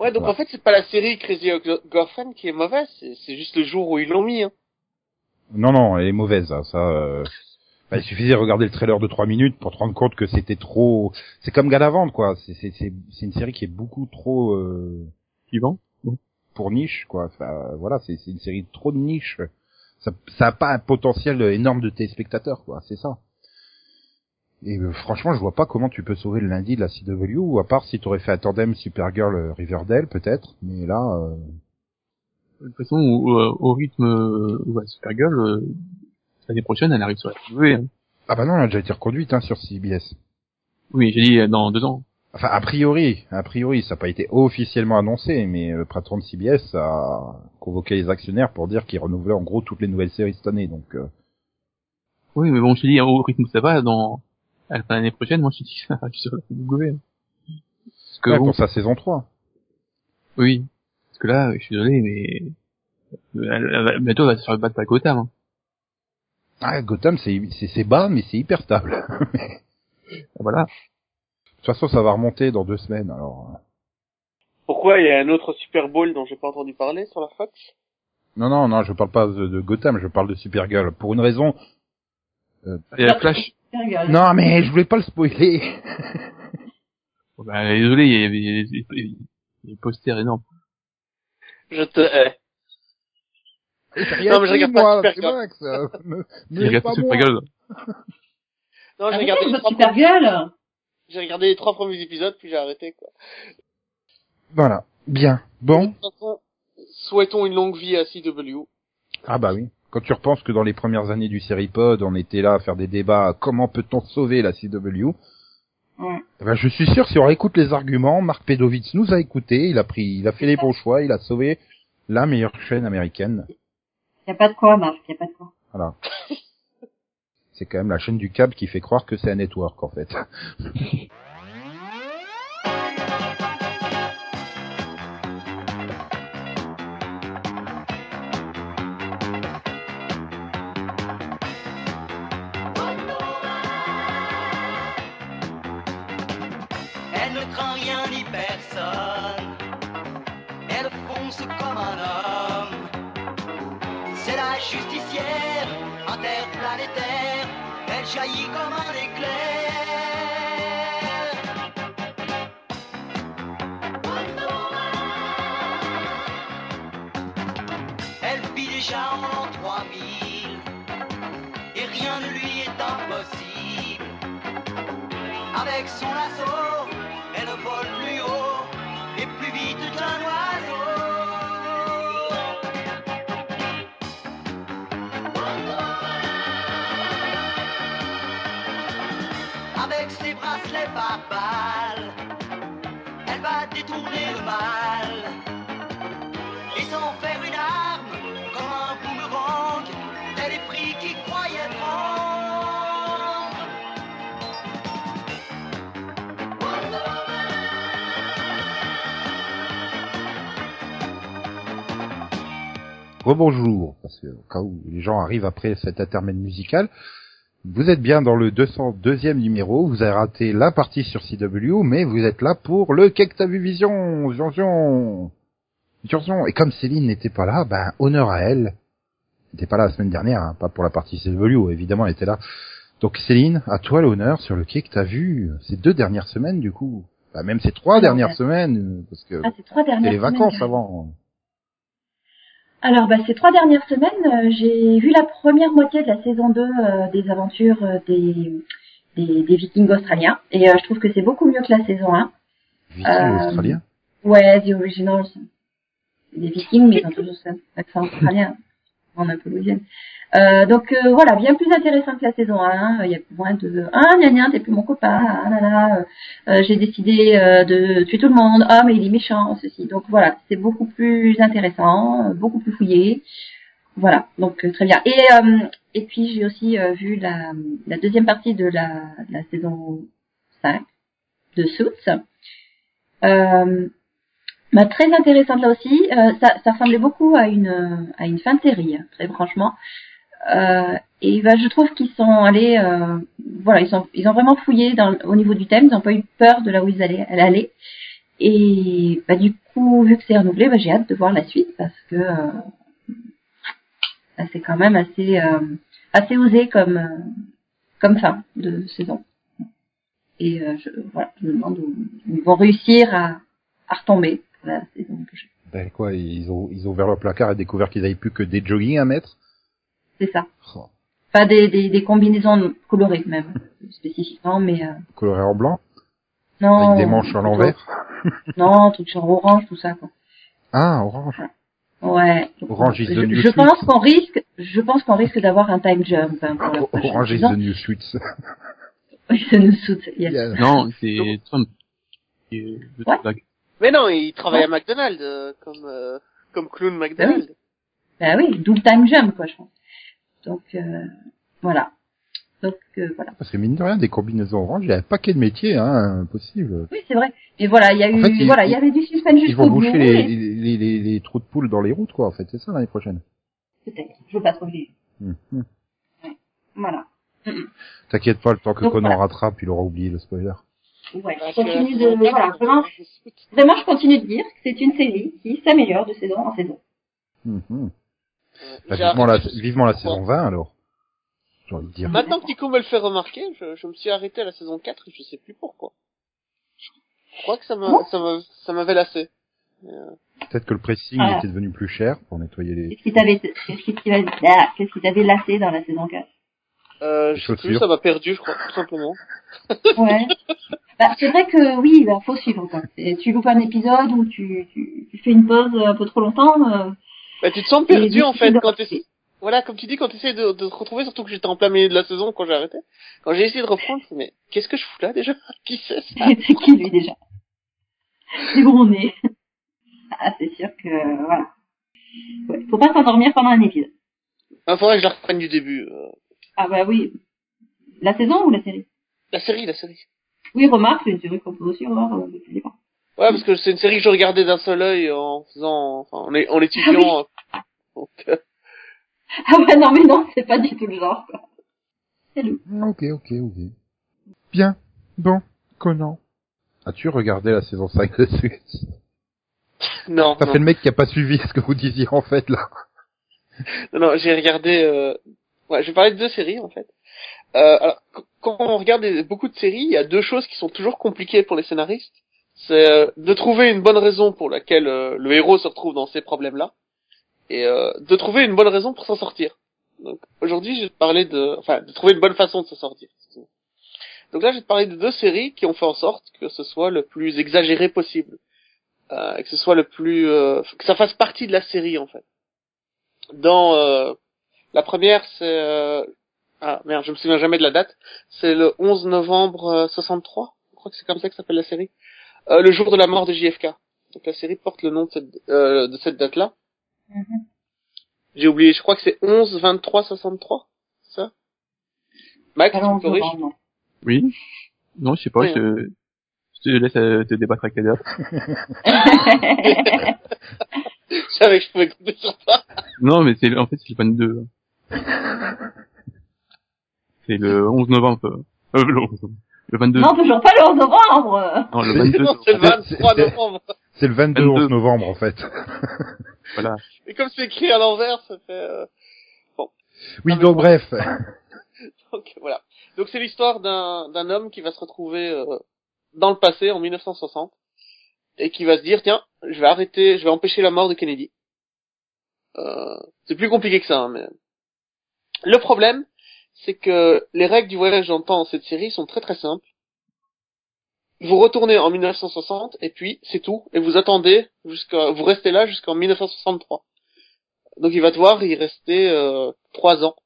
S4: Ouais, donc
S1: Ouais.
S4: en fait, c'est pas la série Crazy Girlfriend qui est mauvaise, c'est juste le jour où ils l'ont mis. Hein.
S1: Non, non, elle est mauvaise, hein, ça. euh, bah, il suffisait de regarder le trailer de 3 minutes pour te rendre compte que c'était trop. C'est comme Galavante, quoi. C'est c'est c'est c'est une série qui est beaucoup trop euh,
S2: Suivant.
S1: pour niche, quoi. Enfin, voilà, c'est c'est une série trop de niche. Ça ça a pas un potentiel énorme de téléspectateurs, quoi. C'est ça. Et euh, franchement, je vois pas comment tu peux sauver le lundi de la CW, à part si tu aurais fait un tandem Supergirl euh, Riverdale, peut-être. Mais là, euh,
S2: De toute façon au, au- au rythme euh, va Supergirl euh, l'année prochaine elle arrive sur la TV. Hein.
S1: ah bah non, elle a déjà été reconduite hein, sur CBS.
S2: Oui j'ai dit euh, dans deux ans.
S1: Enfin, a priori, a priori, ça n'a pas été officiellement annoncé, mais le patron de CBS a convoqué les actionnaires pour dire qu'il renouvelait en gros toutes les nouvelles séries cette année. Donc, euh,
S2: Oui mais bon je te dis au rythme où ça va dans à de l'année prochaine moi je dis que [laughs] ça arrive sur la TV. Parce que
S1: ouais,
S2: bon,
S1: pour sa saison 3.
S2: Oui. Parce que là, je suis désolé, mais elle, elle va- bientôt elle va se faire battre par Gotham. Hein.
S1: Ah, Gotham, c'est bas, mais c'est hyper stable. [laughs] de
S2: Voilà.
S1: toute façon, ça va remonter dans deux semaines. Alors, euh.
S4: Pourquoi il y a un autre Super Bowl dont j'ai pas entendu parler sur la Fox?
S1: Non, non, non, je parle pas de, de Gotham, je parle de Supergirl. Pour une raison.
S2: Et la Flash.
S1: Non, mais je voulais pas le spoiler.
S2: Bon, [laughs] bah, désolé, il y a, il y a- il y a- il y a des posters énormes.
S4: Je te hais.
S1: J'ai
S4: Non, mais je regarde pas Supergirl.
S1: Me- me laisse
S2: regarde
S1: pas.
S2: Supergirl.
S4: Non, j'ai
S3: Ah,
S4: regardé, les
S3: votre
S4: trois
S3: super gueule
S4: j'ai regardé les trois premiers épisodes, puis j'ai arrêté, quoi.
S1: Voilà. Bien.
S4: De
S1: Bon.
S4: toute façon, souhaitons une longue vie à CW.
S1: Ah bah oui. Quand tu repenses que dans les premières années du Seripod, on était là à faire des débats comment peut-on sauver la CW,
S3: Ouais.
S1: eh ben, je suis sûr si on écoute les arguments, Marc Pedovitz nous a écoutés, il a pris, il a fait les bons choix, il a sauvé la meilleure chaîne américaine.
S3: Y a pas de quoi, Marc, y a pas de quoi.
S1: Voilà. C'est quand même la chaîne du câble qui fait croire que c'est un network en fait. [laughs]
S5: craint rien ni personne. Elle fonce comme un homme. C'est la justicière interplanétaire. Elle jaillit comme un éclair. Elle vit déjà en l'an 3000. Et rien ne lui est impossible. Avec son lasso, elle va détourner le mal et s'en faire une arme comme un boomerang. Tel esprit qui croyait prendre.
S1: Rebonjour, parce que au cas où les gens arrivent après cet intermède musical, vous êtes bien dans le 202e numéro, vous avez raté la partie sur CW, mais vous êtes là pour le Qu'est-ce que t'as vu Vision, Vision, Vision. Et comme Céline n'était pas là, ben honneur à elle. Elle n'était pas là la semaine dernière, hein, pas pour la partie CW, évidemment elle était là. Donc Céline, à toi l'honneur sur le Qu'est-ce que t'as vu ces deux dernières semaines du coup. Bah, même ces trois
S3: Alors,
S1: dernières
S3: ben-
S1: semaines, euh, parce que
S3: Ah,
S1: les vacances avant.
S3: Alors, bah, ces trois dernières semaines, euh, j'ai vu la première moitié de la saison 2 euh, des aventures euh, des, des, des Vikings australiens. Et euh, je trouve que c'est beaucoup mieux que la saison 1.
S1: Viking
S3: Euh,
S1: australien.
S3: Ouais, The Originals. Des Vikings, mais ils ont toujours cet accent australien. En un peu. Euh, donc euh, voilà, bien plus intéressant que la saison 1. Il y a moins de ah gna gna, t'es plus mon copain, ah là là, euh, j'ai décidé euh, de tuer tout le monde, ah mais il est méchant, ceci. Donc voilà, c'est beaucoup plus intéressant, euh, beaucoup plus fouillé. Voilà, donc très bien. Et et puis j'ai aussi vu la, la deuxième partie de la, de la saison 5 de Suits. Euh, bah, très intéressante là aussi. Ça, ça ressemblait beaucoup à une à une fin de série, hein, très franchement. Euh, et bah, je trouve qu'ils sont allés, euh, voilà, ils sont ils ont vraiment fouillé dans, au niveau du thème. Ils n'ont pas eu peur de là où ils allaient, elle allait. Et bah, du coup, vu que c'est renouvelé, bah, j'ai hâte de voir la suite parce que euh, bah, c'est quand même assez euh, assez osé comme euh, comme fin de saison. Et euh, je, voilà, je me demande où ils vont réussir à, à retomber pour la saison prochaine.
S1: Ben quoi, ils ont ils ont ouvert leur placard et découvert qu'ils avaient plus que des jogging à mettre.
S3: C'est ça.
S1: Oh,
S3: Pas des, des, des combinaisons colorées même, [laughs] spécifiquement, mais euh,
S1: coloré en blanc,
S3: non.
S1: avec des manches à l'envers. [laughs]
S3: Non, truc genre orange, tout ça, quoi.
S1: Ah, orange.
S3: Ouais.
S1: Orange is the
S3: je,
S1: new
S3: je pense qu'on risque, je pense qu'on risque d'avoir un time jump hein, pour [laughs]
S1: Orange is the new.
S3: Oui, ça nous saute. yes.
S2: Non, c'est Trump.
S3: Ouais.
S4: Mais non, il travaille
S3: Ouais.
S4: à McDonald's, euh, comme, euh, comme clown McDonald's.
S3: Ben oui, d'où le time jump, quoi, je pense. Donc, euh, voilà. Donc, euh, voilà.
S1: Parce que mine de rien, des combinaisons orange, il y a un paquet de métiers, hein, possible.
S3: Oui, c'est vrai. Mais voilà, il y a eu,
S1: En fait, ils-
S3: voilà, il y avait du suspense
S1: Ils
S3: jusqu'au
S1: vont
S3: bout.
S1: boucher les,
S3: et-
S1: les, les, les trous de poule dans les routes, quoi, en fait. C'est ça l'année prochaine.
S3: Peut-être. Je veux pas trop dire.
S1: Hum, hum.
S3: Voilà.
S1: T'inquiète pas, le temps que
S3: Donc,
S1: Conan
S3: voilà.
S1: rattrape, il aura oublié le spoiler.
S3: Ouais, je continue
S4: saison
S3: de, voilà, vraiment, vraiment, je continue de dire que c'est une série qui s'améliore de saison en saison.
S4: Euh,
S1: Bah,
S4: j'ai
S1: vivement, la, vivement saison 20, alors. J'ai envie de dire.
S4: Maintenant que Tico me le fait remarquer, je, je me suis arrêté à la saison 4 et je sais plus pourquoi. Je crois que ça m'a, m'avait lassé. Euh,
S1: Peut-être que le pressing
S3: Ah.
S1: était devenu plus cher pour nettoyer les...
S3: Qu'est-ce qui t'avait, qu'est-ce qui t'avait, ah, qu'est-ce qui t'avait lassé dans la saison 4?
S4: euh, je sais plus, ça m'a perdu, je crois, tout simplement.
S3: Ouais. [laughs] Bah, c'est vrai que oui, bah, faut suivre quoi. Et tu loupes un épisode ou tu, tu, tu fais une pause un peu trop longtemps. euh,
S4: Bah, tu te sens perdu en fait quand tu voilà, comme tu dis, quand tu essaies de, de te retrouver, surtout que j'étais en plein milieu de la saison quand j'ai arrêté. Quand j'ai essayé de reprendre, je me mais qu'est-ce que je fous là déjà? [laughs] Qui c'est ça? [laughs]
S3: C'est qui lui déjà? C'est où on est? [laughs] Ah, c'est sûr que voilà. Ouais, faut pas s'endormir pendant un épisode.
S4: Il faudrait que je la reprenne du début. euh.
S3: Ah bah oui. La saison ou la série?
S4: La série, la série.
S3: Oui, remarque, c'est une série qu'on peut aussi revoir depuis le départ.
S4: Ouais, parce que c'est une série que je regardais d'un seul œil en faisant, enfin, en, en étudiant. Donc, euh,
S3: Ah bah non, mais non, c'est pas du tout le genre. quoi. Hello.
S1: Ok, ok, ok. Bien. Bon. Conan. As-tu regardé la saison 5 de Suits
S4: non,
S1: Ça
S4: non,
S1: fait le mec qui a pas suivi ce que vous disiez en fait là.
S4: non, non, j'ai regardé. Euh... Ouais, je vais parler de deux séries en fait. Euh, alors, qu- quand on regarde des- beaucoup de séries, il y a deux choses qui sont toujours compliquées pour les scénaristes. C'est euh, de trouver une bonne raison pour laquelle euh, le héros se retrouve dans ces problèmes-là, et euh, de trouver une bonne raison pour s'en sortir. Donc aujourd'hui, je vais te parler de, enfin, de trouver une bonne façon de s'en sortir. Donc là, je vais te parler de deux séries qui ont fait en sorte que ce soit le plus exagéré possible, et que ce soit le plus, euh, que ça fasse partie de la série en fait. Dans euh, la première, c'est ah merde, je me souviens jamais de la date. C'est le 11 novembre euh, 63. Je crois que c'est comme ça que s'appelle la série. Euh, le jour de la mort de JFK. Donc la série porte le nom de cette, euh, de cette date-là.
S3: Mhm.
S4: J'ai oublié. Je crois que c'est 11 23 63. C'est ça? Max, tu
S3: Alors,
S4: corriges?
S2: Oui. Non, je sais pas,
S4: Oui,
S2: je, te, je te laisse euh, te débattre avec les [laughs] dates.
S4: Je savais que je pouvais compter sur toi.
S2: Non, mais c'est, en fait, c'est le 22. [laughs] C'est le 11 novembre. Euh, le, 11 novembre. Le 22.
S3: non, toujours pas le 11 novembre.
S2: Non, le [laughs] 22.
S4: Non, c'est le
S1: C'est-
S4: 23
S1: c'est-
S4: novembre.
S1: C'est le 22
S2: 22.
S1: 11 novembre en fait. [laughs]
S2: Voilà.
S4: Et comme c'est écrit à l'envers, ça fait... euh,
S1: Oui,
S4: Ah, mais
S1: donc
S4: bon.
S1: bref. [laughs]
S4: Donc voilà. Donc c'est l'histoire d'un d'un homme qui va se retrouver euh, dans le passé en 1960 et qui va se dire tiens, je vais arrêter, je vais empêcher la mort de Kennedy. Euh, c'est plus compliqué que ça, hein, mais le problème, c'est que les règles du voyage dans le temps dans cette série sont très très simples. Vous retournez en 1960 et puis c'est tout et vous attendez jusqu'à vous restez là jusqu'en 1963. Donc il va devoir y rester euh, trois ans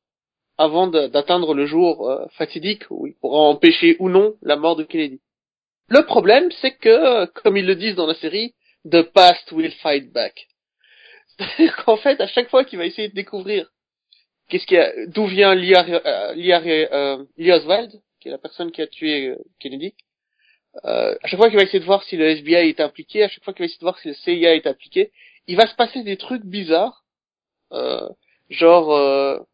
S4: avant d'atteindre le jour euh, fatidique où il pourra empêcher ou non la mort de Kennedy. Le problème, c'est que, comme ils le disent dans la série, the past will fight back. [laughs] C'est-à-dire qu'en fait, à chaque fois qu'il va essayer de découvrir qu'est-ce qu'il d'où vient euh, euh, Lee Oswald, qui est la personne qui a tué euh, Kennedy, euh, à chaque fois qu'il va essayer de voir si le FBI est impliqué, à chaque fois qu'il va essayer de voir si le CIA est impliqué, il va se passer des trucs bizarres, euh, genre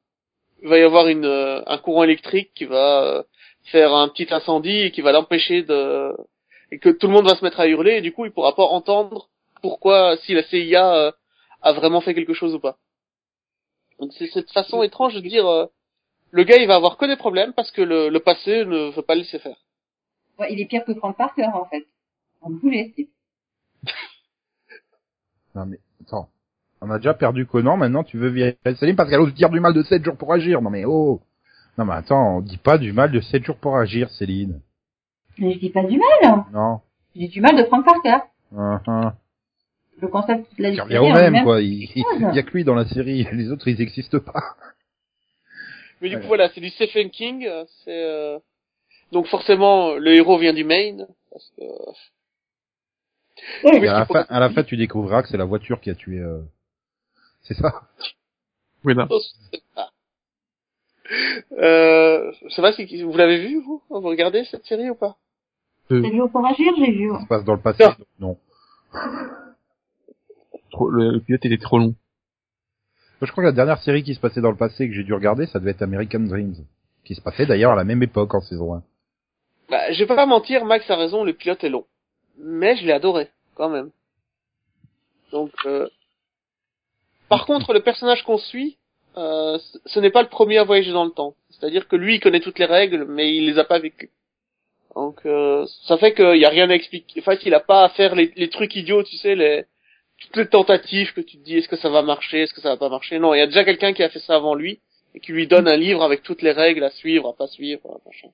S4: il va y avoir une, un courant électrique qui va faire un petit incendie et qui va l'empêcher de et que tout le monde va se mettre à hurler et du coup il pourra pas entendre pourquoi si la CIA a vraiment fait quelque chose ou pas. Donc c'est cette façon étrange de dire euh, le gars il va avoir que des problèmes parce que le, le passé ne veut pas le laisser faire.
S3: Ouais, il est pire que Frank Parker, en fait. En boulet, c'est...
S1: Non mais attends. On a déjà perdu Conan, maintenant tu veux virer Salim parce qu'elle ose dire du mal de 7 jours pour agir. Non mais oh. Non mais attends, on dit pas du mal de 7 jours pour agir, Céline.
S3: Mais je dis pas du mal.
S1: Non.
S3: Je dis du mal de Frank Parker.
S1: Uh -huh.
S3: Le concept de la
S1: Ça
S3: série
S1: revient au même quoi. Il, il y a que lui dans la série, [laughs] les autres ils existent pas.
S4: Mais du
S1: Ouais.
S4: coup voilà, c'est du Stephen King, euh, c'est euh, donc forcément le héros vient du Maine parce que
S1: Et à la fin, à la fin tu découvriras que c'est la voiture qui a tué. euh, C'est ça?
S4: Euh, je sais pas si vous l'avez vu vous, vous regardez cette série ou pas?
S3: Sept jours pour agir, j'ai vu.
S1: Ça se passe dans le passé.
S4: Non.
S1: donc Non.
S2: Trop, le, le pilote était trop long.
S1: Moi, Je crois que la dernière série qui se passait dans le passé que j'ai dû regarder, ça devait être American Dreams, qui se passait d'ailleurs à la même époque en saison 1.
S4: Bah, je vais pas mentir, Max a raison, le pilote est long. Mais je l'ai adoré, quand même. Donc, euh... par contre, le personnage qu'on suit, euh, ce- n'est pas le premier à voyager dans le temps. C'est-à-dire que lui, il connaît toutes les règles, mais il les a pas vécues. Donc, euh, ça fait qu'il y a rien à expliquer. En fait, il a pas à faire les, les trucs idiots, tu sais, les toutes les tentatives que tu te dis, est-ce que ça va marcher, est-ce que ça va pas marcher? Non, il y a déjà quelqu'un qui a fait ça avant lui et qui lui donne un livre avec toutes les règles à suivre, à pas suivre, machin.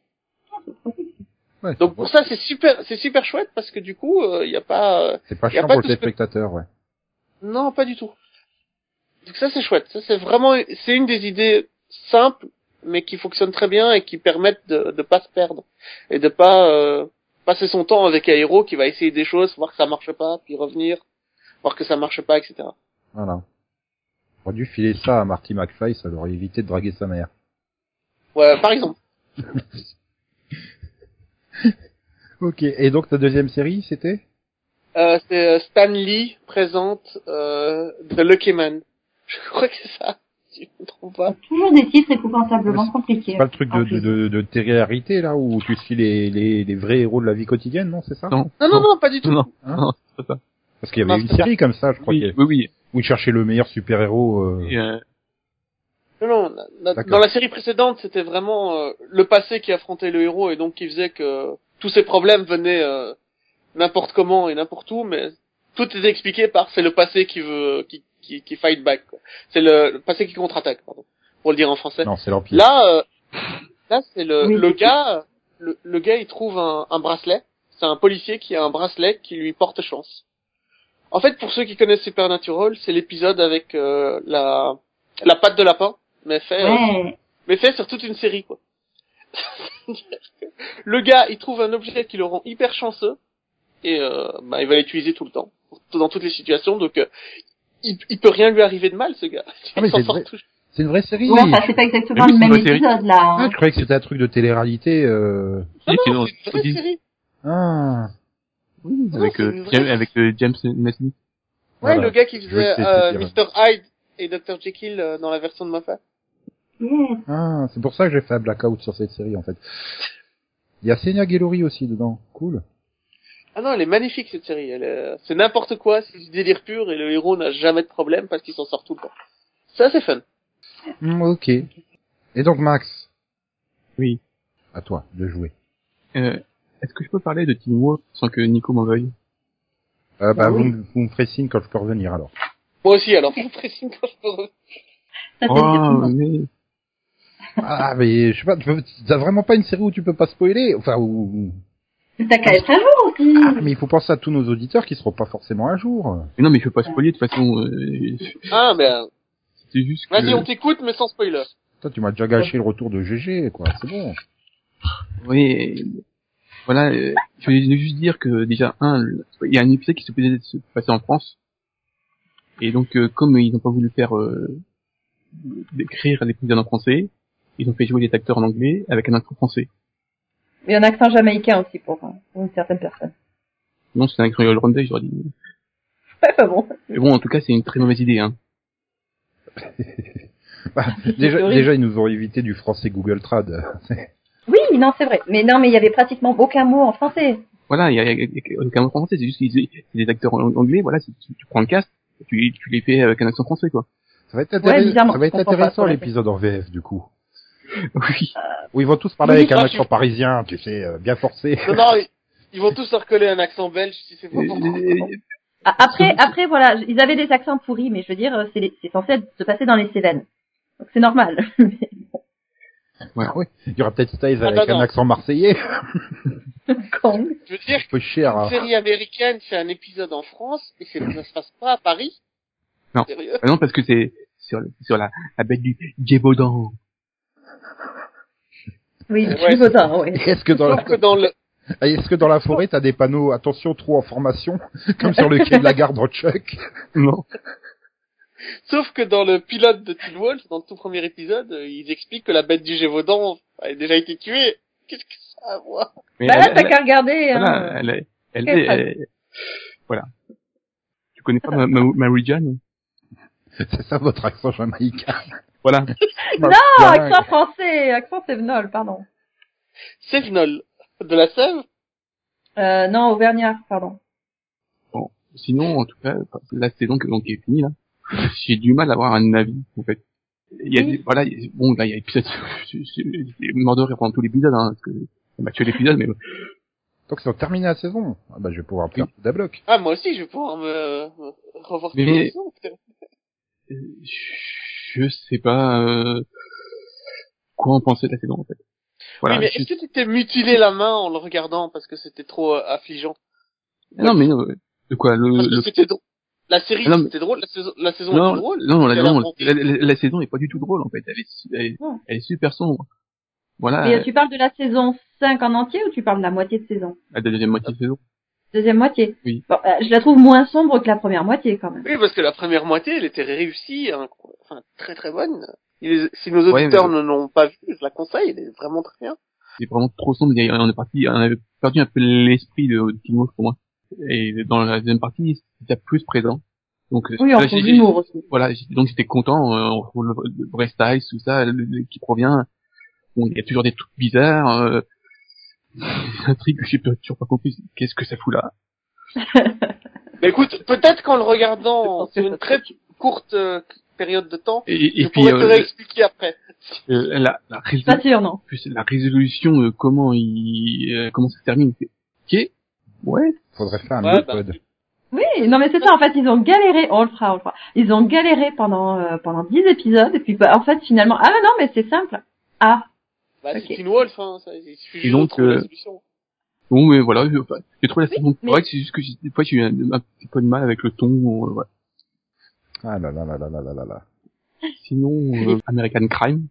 S1: Ouais,
S4: Donc pour ça, c'est super, c'est super chouette parce que du coup, il y a pas, euh,
S1: c'est pas
S4: y a
S1: chiant
S4: pas
S1: pour le téléspectateur, ouais.
S4: non, pas du tout. Donc ça, c'est chouette. Ça, c'est vraiment, c'est une des idées simples, mais qui fonctionnent très bien et qui permettent de, de pas se perdre et de pas euh, passer son temps avec un héros qui va essayer des choses, voir que ça marche pas, puis revenir, voir que ça marche pas, etc.
S1: Voilà. On aurait dû filer ça à Marty McFly, ça leur aurait évité de draguer sa mère.
S4: Ouais, par exemple. [laughs]
S1: Ok. Et donc ta deuxième série, c'était?
S4: Euh, c'est euh, Stan Lee présente euh, The Lucky Man. [laughs] Je crois que c'est ça. [laughs] Si je me trompe pas.
S3: Toujours des titres épouvantablement
S1: Mais
S3: compliqués.
S1: C'est pas le truc de, de, de, de télé-réalité, là, où tu suis les, les, les vrais héros de la vie quotidienne, non, c'est ça?
S2: Non,
S4: Non, non, non, pas du tout.
S2: non,
S1: Hein?
S2: Non, c'est pas ça.
S1: Parce qu'il y avait
S4: Non,
S1: une série comme ça, je crois,
S2: Oui, oui, oui.
S1: où ils cherchaient le meilleur super-héros. euh,
S2: euh,
S4: Non, non, dans la série précédente, c'était vraiment euh, le passé qui affrontait le héros et donc qui faisait que tous ces problèmes venaient euh, n'importe comment et n'importe où, mais tout était expliqué par c'est le passé qui veut qui qui, qui fight back. quoi. C'est le, le passé qui contre-attaque, pardon, pour le dire en français.
S1: Non, c'est l'Empire.
S4: Là, euh, là c'est le,
S3: Oui.
S4: le gars, le, le gars il trouve un, un bracelet. C'est un policier qui a un bracelet qui lui porte chance. En fait, pour ceux qui connaissent Supernatural, c'est l'épisode avec euh, la la patte de lapin, mais fait euh,
S3: Ouais.
S4: mais fait sur toute une série quoi. [laughs] le gars, il trouve un objet qui le rend hyper chanceux et euh, bah, il va l'utiliser tout le temps, dans toutes les situations. Donc euh, il, il peut rien lui arriver de mal ce gars.
S1: Ah, mais
S4: Il s'en
S1: c'est une vraie série.
S3: Ouais, enfin, c'est pas exactement
S2: Oui,
S3: le même épisode, là.
S1: Ah,
S3: hein.
S1: je croyais que c'était un truc de télé-réalité. Euh...
S4: Ah non, c'est une vraie série.
S1: Ah.
S2: Oui, avec, euh,
S4: vraie
S2: avec euh, James Naismith.
S4: Ouais,
S1: Voilà.
S4: le gars qui faisait euh. Mr. Hyde et Dr. Jekyll euh, dans la version de Moffat.
S3: Yes.
S1: Ah, c'est pour ça que j'ai fait un blackout sur cette série en fait. Il y a Senia Gelori aussi dedans. Cool.
S4: Ah non, elle est magnifique cette série. Elle est- C'est n'importe quoi, c'est du délire pur et le héros n'a jamais de problème parce qu'il s'en sort tout le temps. Ça c'est fun.
S1: Hmm, ok. Et donc Max,
S2: Oui.
S1: à toi de jouer.
S2: Euh, Est-ce que je peux parler de Teen Wolf sans que Nico m'en veuille?
S1: Euh, bah,
S3: Ah
S1: vous,
S3: oui.
S1: me- vous me ferez signe quand je peux revenir alors.
S4: Moi aussi, alors je précise quand je peux revenir.
S2: Oh, mais...
S1: Ah, mais je sais pas, t'as vraiment pas une série où tu peux pas spoiler? Enfin, où...
S3: T'as qu'à être à jour aussi.
S1: Ah, mais il faut penser à tous nos auditeurs qui seront pas forcément à jour.
S2: mais non, mais je veux pas spoiler de toute façon. Euh,
S4: Ah, ben,
S2: c'est juste que...
S4: vas-y, on t'écoute, mais sans spoiler.
S1: Toi, tu m'as déjà gâché le retour de GG, quoi. C'est bon.
S2: Oui, voilà, euh, je voulais juste dire que déjà, un, il y a un épisode qui se posait se passer en France, et donc euh, comme ils n'ont pas voulu faire euh, d'écrire l'épisode en français, ils ont fait jouer les acteurs en anglais avec un accent français.
S3: Il y a un accent jamaïcain aussi pour, pour une certaine personne.
S2: Non, c'est un accent hollandais, j'aurais dit.
S3: Ouais, pas bon.
S2: Mais bon, en tout cas, c'est une très mauvaise idée. Hein. [laughs]
S1: Bah, [laughs] déjà, ils nous ont évité du français Google Trad. [laughs]
S3: Oui, non, c'est vrai. Mais non, mais il y avait pratiquement aucun mot en français.
S2: Voilà, il y a, y aucun mot français, c'est juste qu'ils c'est des acteurs en- anglais. Voilà, tu, tu prends le cast, tu, tu les fais avec un accent français, quoi.
S1: Ça va être,
S3: Ouais,
S1: ça va être intéressant l'épisode en VF du coup. [laughs]
S2: Oui.
S1: Où ils vont tous parler
S4: Oui,
S1: avec un accent
S4: je-
S1: parisien, tu sais, euh, bien forcé.
S4: Non, non, ils- vont tous se recoller un accent belge si c'est pas pour
S3: Ah, Après, après, voilà, ils avaient des accents pourris, mais je veux dire, euh, c'est censé se passer dans les Cévennes. Donc c'est normal. [laughs]
S2: Ouais.
S1: Oui. Il y aura peut-être Styles
S4: Ah,
S1: avec
S4: non,
S1: un
S4: non.
S1: accent marseillais. [laughs]
S3: Con.
S4: Je veux dire,
S1: Un peu cher.
S4: une
S1: hein.
S4: série américaine fait un épisode en France et c'est- ça se passe pas à Paris.
S2: Non.
S4: Sérieux
S2: Ah non, parce que c'est sur, sur la, la bête du Gévaudan.
S3: Oui,
S4: Ouais,
S3: oui.
S1: Est-ce que dans la,
S4: que dans le, [laughs]
S1: est-ce que dans la forêt t'as des panneaux attention trop en formation [laughs] comme sur le quai de la gare de Chuck
S2: Non.
S4: Sauf que dans le pilote de Teen Wolf, dans le tout premier épisode, euh, ils expliquent que la bête du Gévaudan a déjà été tuée. Qu'est-ce que ça a à voir
S2: Mais
S3: Bah là, t'as qu'à regarder.
S2: voilà,
S3: Hein.
S2: elle, elle, elle, elle- voilà. Tu connais pas ma, ma, Mary Jane
S1: C'est ça votre accent jamaïcain. [laughs]
S2: Voilà.
S3: Non,
S1: Bien.
S3: accent français, accent sévenol, pardon.
S4: Sévenol. De la Sève
S3: Euh, non, auvergnat, pardon.
S2: Bon. Sinon, en tout cas, la saison qui est finie, là, [laughs] j'ai du mal à avoir un avis, en fait. Il y a
S3: Oui.
S2: des, voilà, il y a- bon, là, il y a l'épisode, [laughs] mort de rire pendant tout l'épisode, hein, parce que, on m'a tué l'épisode, mais
S1: Donc ils ont terminé la saison. Ah bah je vais pouvoir faire tout bloc.
S4: Ah, moi aussi, je vais pouvoir me, revoir
S2: Mais-
S4: saisons, peut-être.
S2: je sais pas, euh, quoi en penser de la saison, en fait. Voilà.
S4: oui, mais
S2: je-
S4: est-ce que tu t'es mutilé la main en le regardant parce que c'était trop euh, affligeant?
S2: Non, mais non, euh, de quoi le,
S4: Parce que
S2: le-
S4: c'était drôle. La série,
S2: mais-
S4: c'était drôle. La saison, la saison
S2: non,
S4: était drôle.
S2: non, non, la, non, la, la- la saison est pas du tout drôle en fait. Elle est, elle est, elle est super sombre. Voilà,
S3: Mais tu parles de la saison 5 en entier ou tu parles de la moitié de saison?
S2: La deuxième moitié de saison.
S3: Deuxième moitié
S2: Oui.
S3: Bon, euh, je la trouve moins sombre que la première moitié quand même.
S4: Oui, parce que la première moitié, elle était réussie, hein, enfin très très bonne. Si nos
S2: Ouais,
S4: auditeurs
S2: mais-
S4: ne l'ont pas vu, je la conseille, elle est vraiment très bien.
S2: C'est vraiment trop sombre. On est parti, on avait perdu un peu l'esprit de, de Teen Wolf pour moi. Et dans la deuxième partie, c'était plus présent. Donc,
S3: Oui, en d'humour aussi.
S2: voilà, donc j'étais content, euh, le, le vrai style, tout ça, le- le- qui provient. Bon, il y a toujours des trucs bizarres. Euh, [laughs] un truc que j'ai toujours pas compris. Qu'est-ce que ça fout là? [laughs]
S4: Mais écoute, peut-être qu'en le regardant sur une très courte euh, période de temps,
S2: Et, et
S4: je
S2: puis
S4: pourrais te
S2: euh,
S4: réexpliquer après.
S2: euh, la, la,
S3: sûr, non.
S2: la résolution, comment il, comment ça se termine. c'est, Ok, Ouais,
S1: faudrait faire un
S4: ouais, bah.
S3: Oui, non mais c'est ça en fait, ils ont galéré, on le fera, on oh, le fera. Ils ont galéré pendant euh, pendant 10 épisodes et puis bah, en fait finalement ah non mais c'est simple. Ah.
S4: Bah
S3: okay.
S4: c'est une Wolf hein, ça, il suffit juste
S2: donc,
S4: de trouver
S2: euh...
S4: la solution.
S2: Bon mais voilà, j'ai trouvé la saison
S3: oui,
S2: mais... c'est juste que des fois j'ai eu un, un, petit peu de mal avec le ton euh, ouais.
S1: Ah là là là là là là là.
S2: Sinon euh, American Crime.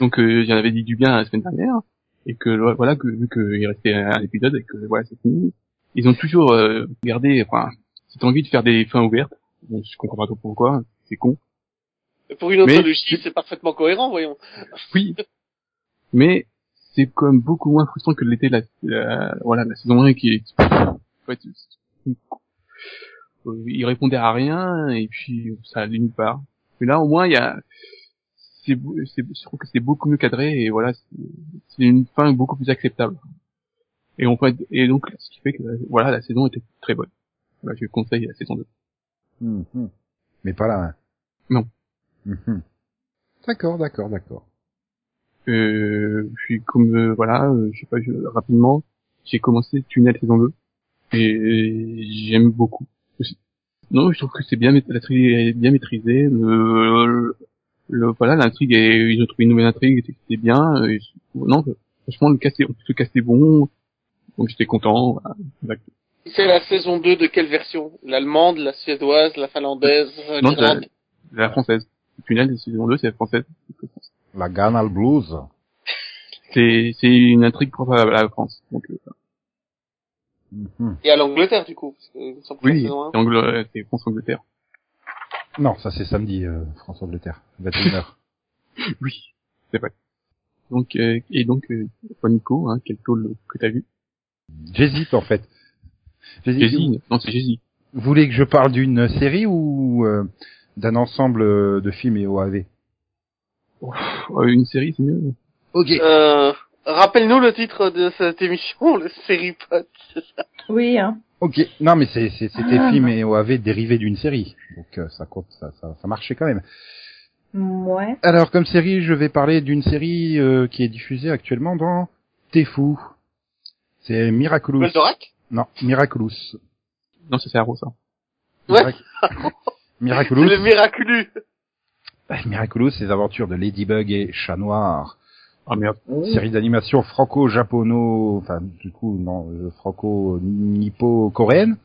S2: donc euh, j'en avais dit du bien la semaine dernière et que voilà que vu qu'il restait un, épisode et que voilà c'est fini. Ils ont toujours euh, gardé enfin cette envie de faire des fins ouvertes. Bon, je comprends pas trop pourquoi, c'est con.
S4: Pour une anthologie, c'est parfaitement cohérent, voyons. [laughs]
S2: Oui. Mais c'est quand même beaucoup moins frustrant que l'était la, la- voilà la saison 1 qui est en fait, c'est- euh, il répondait à rien et puis ça allait nulle part. Mais là au moins il y a c'est beau- c'est je trouve que c'est beaucoup mieux cadré et voilà c'est une fin beaucoup plus acceptable. Et on peut et donc ce qui fait que voilà la saison était très bonne. Voilà, je conseille la saison 2.
S1: Mhm. Mais pas là. hein.
S2: Non.
S1: Mhm. D'accord, d'accord, d'accord.
S2: Euh, puis comme euh, voilà, euh, je sais pas, je- rapidement, j'ai commencé Tunnel saison 2 et j'aime beaucoup. Non, je trouve que c'est bien, maît- l'intrigue est bien maîtrisée. Le, le- le- voilà, l'intrigue est, ils ont trouvé une nouvelle intrigue, c'est- c'est bien. et je- non, franchement, le cast est, le cast est bon, donc j'étais content. voilà.
S4: C'est la saison 2 de quelle version? L'allemande, la suédoise, la finlandaise, la
S2: Non,
S4: grande
S2: La française. Tunnel saison 2, c'est la française.
S1: La Ghana Blues.
S2: C'est, c'est une intrigue propre à la France. Donc, euh,
S1: Mhm.
S4: Et à l'Angleterre, du coup. Parce que, sans plus,
S2: oui, c'est Angl- c'est France-Angleterre.
S1: Non, ça c'est samedi, euh, France-Angleterre. 21h. [laughs]
S2: Oui, c'est vrai. Donc euh, et donc euh, Nico, hein, quel tôle que t'as vu?
S1: J'hésite en fait. J'hésite.
S2: Jésus Non, c'est Jésus.
S1: Vous voulez que je parle d'une série ou euh, d'un ensemble euh, de films et OAV
S2: Euh, une série, c'est mieux.
S1: Ok.
S4: Euh, rappelle-nous le titre de cette émission, [laughs] le série pote, c'est ça.
S3: oui, hein.
S1: Ok. Non, mais c'est, c'est- c'était
S3: Ah.
S1: films et OAV dérivés d'une série, donc euh, ça compte, ça, ça, ça marchait quand même.
S3: Ouais.
S1: Alors comme série, je vais parler d'une série euh, qui est diffusée actuellement dans T'es fou. C'est Miraculous.
S4: Goldorak?
S1: Non, Miraculous.
S2: Non, c'est Arrow, ça.
S4: Ouais. [laughs] C'est
S1: Miraculous.
S4: le miraculeux.
S1: Bah, Miraculous, les aventures de Ladybug et Chat Noir.
S2: Ah merde.
S1: Série d'animation franco-japono, enfin du coup non, euh, franco-nippo-coréenne.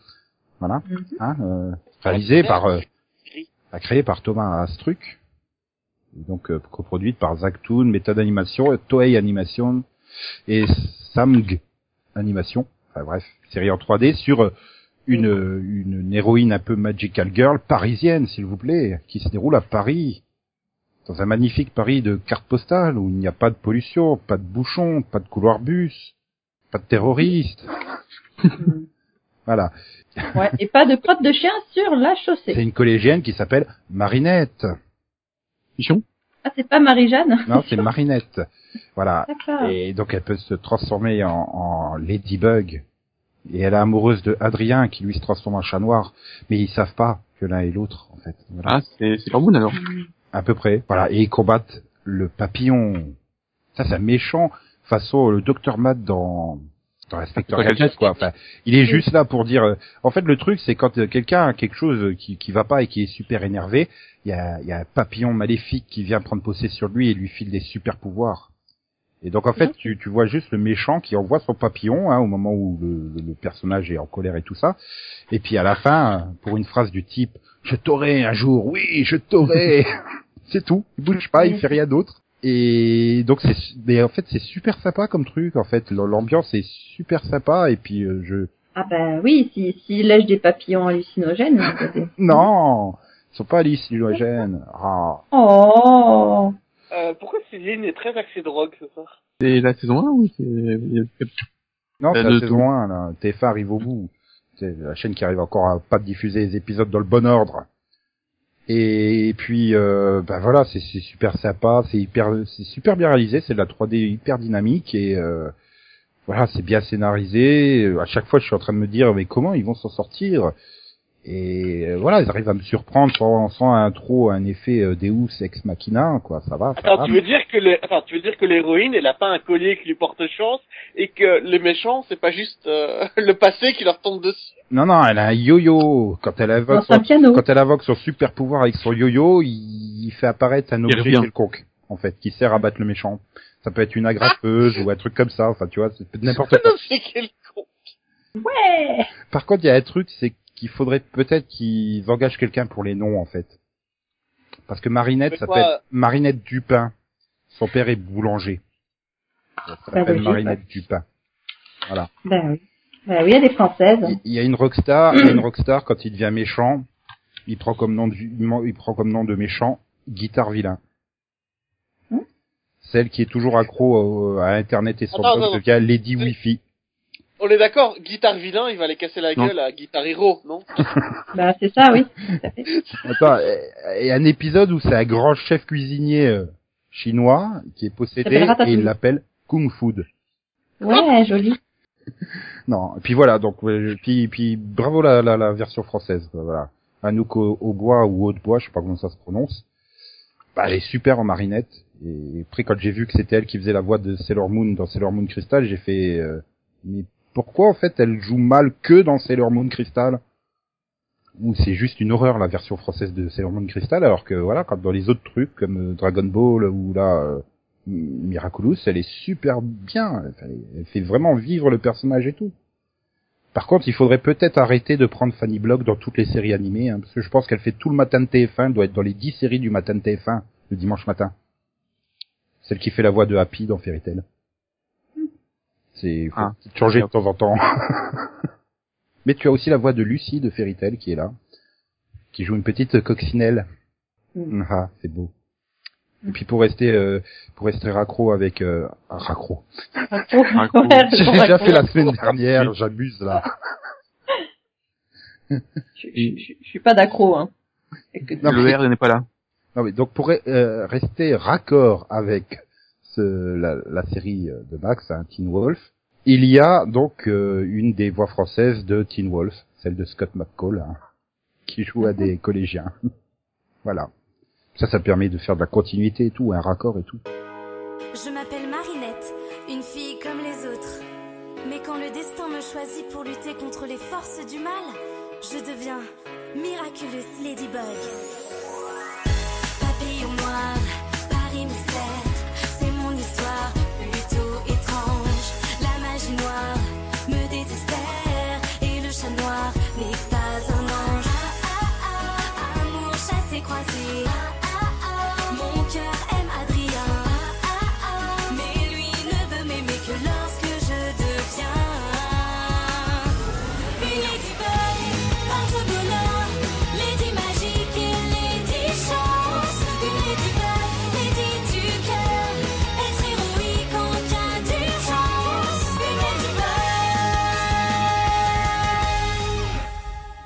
S1: Voilà.
S3: Mhm.
S1: Hein, euh, réalisée par, euh, bah, créée par Thomas Astruc. Donc euh, coproduite par Zactoon, Méthode Animation, Toei Animation et Samg Animation. Enfin bref, série en 3D sur une, euh, une, une héroïne un peu magical girl parisienne, s'il vous plaît, qui se déroule à Paris. Dans un magnifique Paris de carte postale où il n'y a pas de pollution, pas de bouchons, pas de couloir bus, pas de terroristes. [laughs] voilà.
S3: Ouais. Et pas de crotte de chien sur la
S1: C'est
S3: chaussée.
S1: une collégienne qui s'appelle Marinette.
S2: Pichon
S3: Ah, c'est pas Marie-Jeanne?
S1: Non, c'est Marinette. Voilà.
S3: D'accord.
S1: Et donc elle peut se transformer en, en Ladybug. Et elle est amoureuse de Adrien qui lui se transforme en chat noir. Mais ils savent pas que l'un et l'autre, en fait. Voilà.
S2: Ah, c'est c'est l'hormone alors.
S1: À peu près. Voilà. Et ils combattent le papillon. Ça, c'est un méchant façon le docteur Matt dans dans l'inspecteur
S2: Gadget.
S1: Quoi. Enfin, il est juste là pour dire. euh, En fait, le truc, c'est quand euh, quelqu'un a quelque chose qui qui va pas et qui est super énervé, il y a il y a un papillon maléfique qui vient prendre possession de lui et lui file des super pouvoirs. Et donc en fait, tu, tu vois juste le méchant qui envoie son papillon hein, au moment où le, le personnage est en colère et tout ça. Et puis à la fin, pour une phrase du type "Je t'aurai un jour, oui, je t'aurai", [laughs] c'est tout. Il bouge pas, il fait rien d'autre. Et donc c'est, mais en fait c'est super sympa comme truc. En fait, l'ambiance est super sympa. Et puis euh, je,
S3: Ah ben oui, si s'il lèche des papillons hallucinogènes. c'est- [laughs]
S1: non, ils sont pas hallucinogènes. Ah.
S3: oh.
S4: Euh, pourquoi Céline est très axée drogue ce soir?
S2: C'est la saison 1 oui, c'est
S1: Non, c'est
S2: Euh,
S1: la
S2: de
S1: saison
S2: tout.
S1: 1, là. TF1 arrive au bout. C'est la chaîne qui arrive encore à pas diffuser les épisodes dans le bon ordre. Et puis, euh, bah voilà, c'est super sympa, c'est hyper, c'est super bien réalisé, c'est de la 3D hyper dynamique et euh, voilà, c'est bien scénarisé. À chaque fois, je suis en train de me dire, mais comment ils vont s'en sortir? Et euh, voilà, ils arrivent à me surprendre sans, sans un trop un effet euh, Deus ex machina, quoi. Ça va. Ça
S4: Attends,
S1: va.
S4: tu veux dire que le... Attends, tu veux dire que l'héroïne, elle a pas un collier qui lui porte chance et que les méchants, c'est pas juste euh, [laughs] le passé qui leur tombe dessus?
S1: Non, non, elle a un yo-yo. Quand elle invoque son, quand elle invoque son super pouvoir avec son yo-yo, il, il fait apparaître un objet quelconque, en fait, qui sert à battre le méchant. Ça peut être une agrafeuse ou un truc comme ça. Enfin, tu vois, c'est n'importe quoi.
S3: Ouais.
S1: Par contre, il y a un truc, c'est qu'il faudrait peut-être qu'ils engagent quelqu'un pour les noms, en fait. Parce que Marinette s'appelle
S4: quoi
S1: Marinette Dupin. Son père est boulanger. Ça s'appelle
S3: logique,
S1: Marinette Dupin. Voilà.
S3: Ben oui. Ben oui, il y a des françaises.
S1: Il- y a une rockstar, il y a une rockstar quand il devient méchant, il prend comme nom de, il prend comme nom de méchant Guitare Vilain.
S3: Hmm.
S1: Celle qui est toujours accro au- à Internet et son blog devient Lady Wi-Fi.
S4: On est d'accord, guitare vilain, il va aller casser la
S2: Non.
S4: gueule à Guitar Hero, non [laughs] [laughs]
S3: Ben c'est ça, oui.
S1: Attends, il y a un épisode où c'est un grand chef cuisinier euh, chinois qui est possédé et il l'appelle Kung Food.
S3: Ouais, [laughs] joli.
S1: Non, et puis voilà, donc puis puis bravo la, la, la version française, quoi, voilà. Anouk au, au bois ou haut de bois, je sais pas comment ça se prononce. Bah, elle est super en marinette. Et après, quand j'ai vu que c'était elle qui faisait la voix de Sailor Moon dans Sailor Moon Crystal, j'ai fait euh, mais pourquoi en fait elle joue mal que dans Sailor Moon Crystal? Ou c'est juste une horreur la version française de Sailor Moon Crystal, alors que voilà, quand dans les autres trucs comme euh, Dragon Ball ou là euh, Miraculous, elle est super bien. Elle, fait vraiment vivre le personnage et tout. Par contre, il faudrait peut-être arrêter de prendre Fanny Block dans toutes les séries animées, hein, parce que je pense qu'elle fait tout le matin de TF1, elle doit être dans les 10 séries du matin de TF1, le dimanche matin. Celle qui fait la voix de Happy dans Fairy Tail. C'est faut
S2: Ah.
S1: changer de temps en temps. [laughs] Mais tu as aussi la voix de Lucie de Fairy Tail qui est là, qui joue une petite coccinelle.
S3: Mm.
S1: Ah, c'est beau. Et puis pour rester euh, pour rester raccro avec euh, ah, raccro.
S3: Raccro. [laughs]
S2: Raccro.
S3: Ouais,
S1: J'ai déjà fait la semaine dernière, j'abuse là. [laughs]
S3: Je, je, je, je suis pas d'accro, hein. Que-
S1: Non,
S2: le R n'est pas là.
S1: Non mais donc pour euh, rester raccord avec ce, la, la série euh, de Max, hein, Teen Wolf, il y a donc euh, une des voix françaises de Teen Wolf, celle de Scott McCall, hein, qui joue à des collégiens. [laughs] voilà. Ça, ça permet de faire de la continuité et tout, un raccord et tout.
S6: Je m'appelle Marinette, une fille comme les autres. Mais quand le destin me choisit pour lutter contre les forces du mal, je deviens Miraculous Ladybug.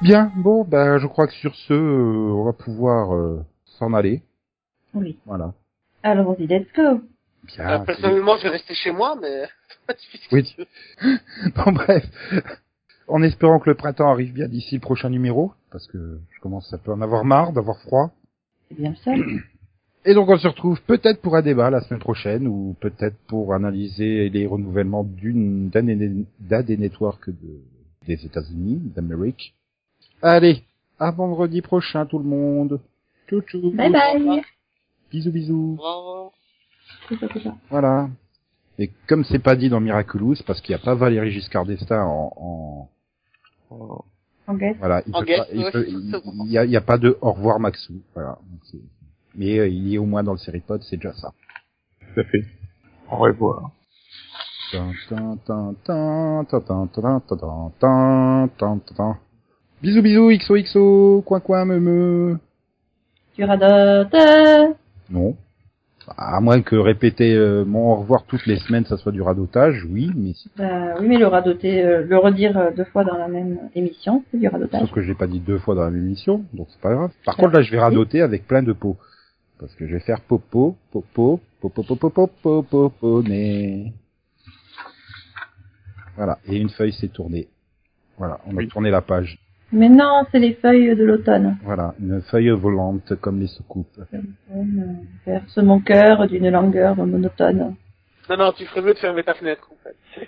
S1: Bien, bon, ben je crois que sur ce, euh, on va pouvoir euh, s'en aller.
S3: Oui.
S1: Voilà.
S3: Allons-y, let's go.
S1: Bien.
S4: Euh, Personnellement, je vais rester chez moi, mais [laughs] pas de suite.
S1: Oui. [laughs] Bon bref, en espérant que le printemps arrive bien d'ici le prochain numéro, parce que je commence à peu en avoir marre d'avoir froid.
S3: C'est bien le [clears throat] seul.
S1: Et donc on se retrouve peut-être pour un débat la semaine prochaine, ou peut-être pour analyser les renouvellements d'une d'un des, d'un des networks de, des États-Unis, d'Amérique. Allez, à vendredi prochain tout le monde. Tchou tchou.
S3: Bye bye.
S1: Bisous bisous.
S3: Ça.
S1: Voilà. Et comme c'est pas dit dans Miraculous, parce qu'il n'y a pas Valérie Giscard d'Estaing en, en,
S3: En guest.
S1: voilà, il
S4: En
S1: peut
S4: guest,
S1: pas- il
S4: ouais,
S1: peut-
S4: c'est
S1: il-
S4: bon.
S1: il y a, il y a pas de au revoir Maxou, voilà. Donc, c'est- Mais euh, il est au moins dans le séripod, c'est déjà ça.
S2: Tout à fait. Au revoir.
S1: Bisous bisous XOXO, coin coin me me.
S3: Tu radotes.
S1: Non. À moins que répéter euh, mon au revoir toutes les semaines, ça soit du radotage, oui, mais si-
S3: Bah, oui, mais le radoter, euh, le redire euh, deux fois dans la même émission, c'est du radotage.
S1: sauf que je l'ai pas dit deux fois dans la même émission, donc c'est pas grave. Par contre là, je vais radoter avec plein de pots. Parce que je vais faire popo, popo, popo, popo, popo, popo, né. Voilà. Et une feuille s'est tournée. Voilà. On a
S2: Oui.
S1: tourné la page.
S3: Mais non, c'est les feuilles de l'automne.
S1: Voilà. Une feuille volante comme les soucoupes.
S3: Verse mon cœur d'une langueur monotone.
S4: Non, non, tu ferais mieux de fermer ta fenêtre, en fait.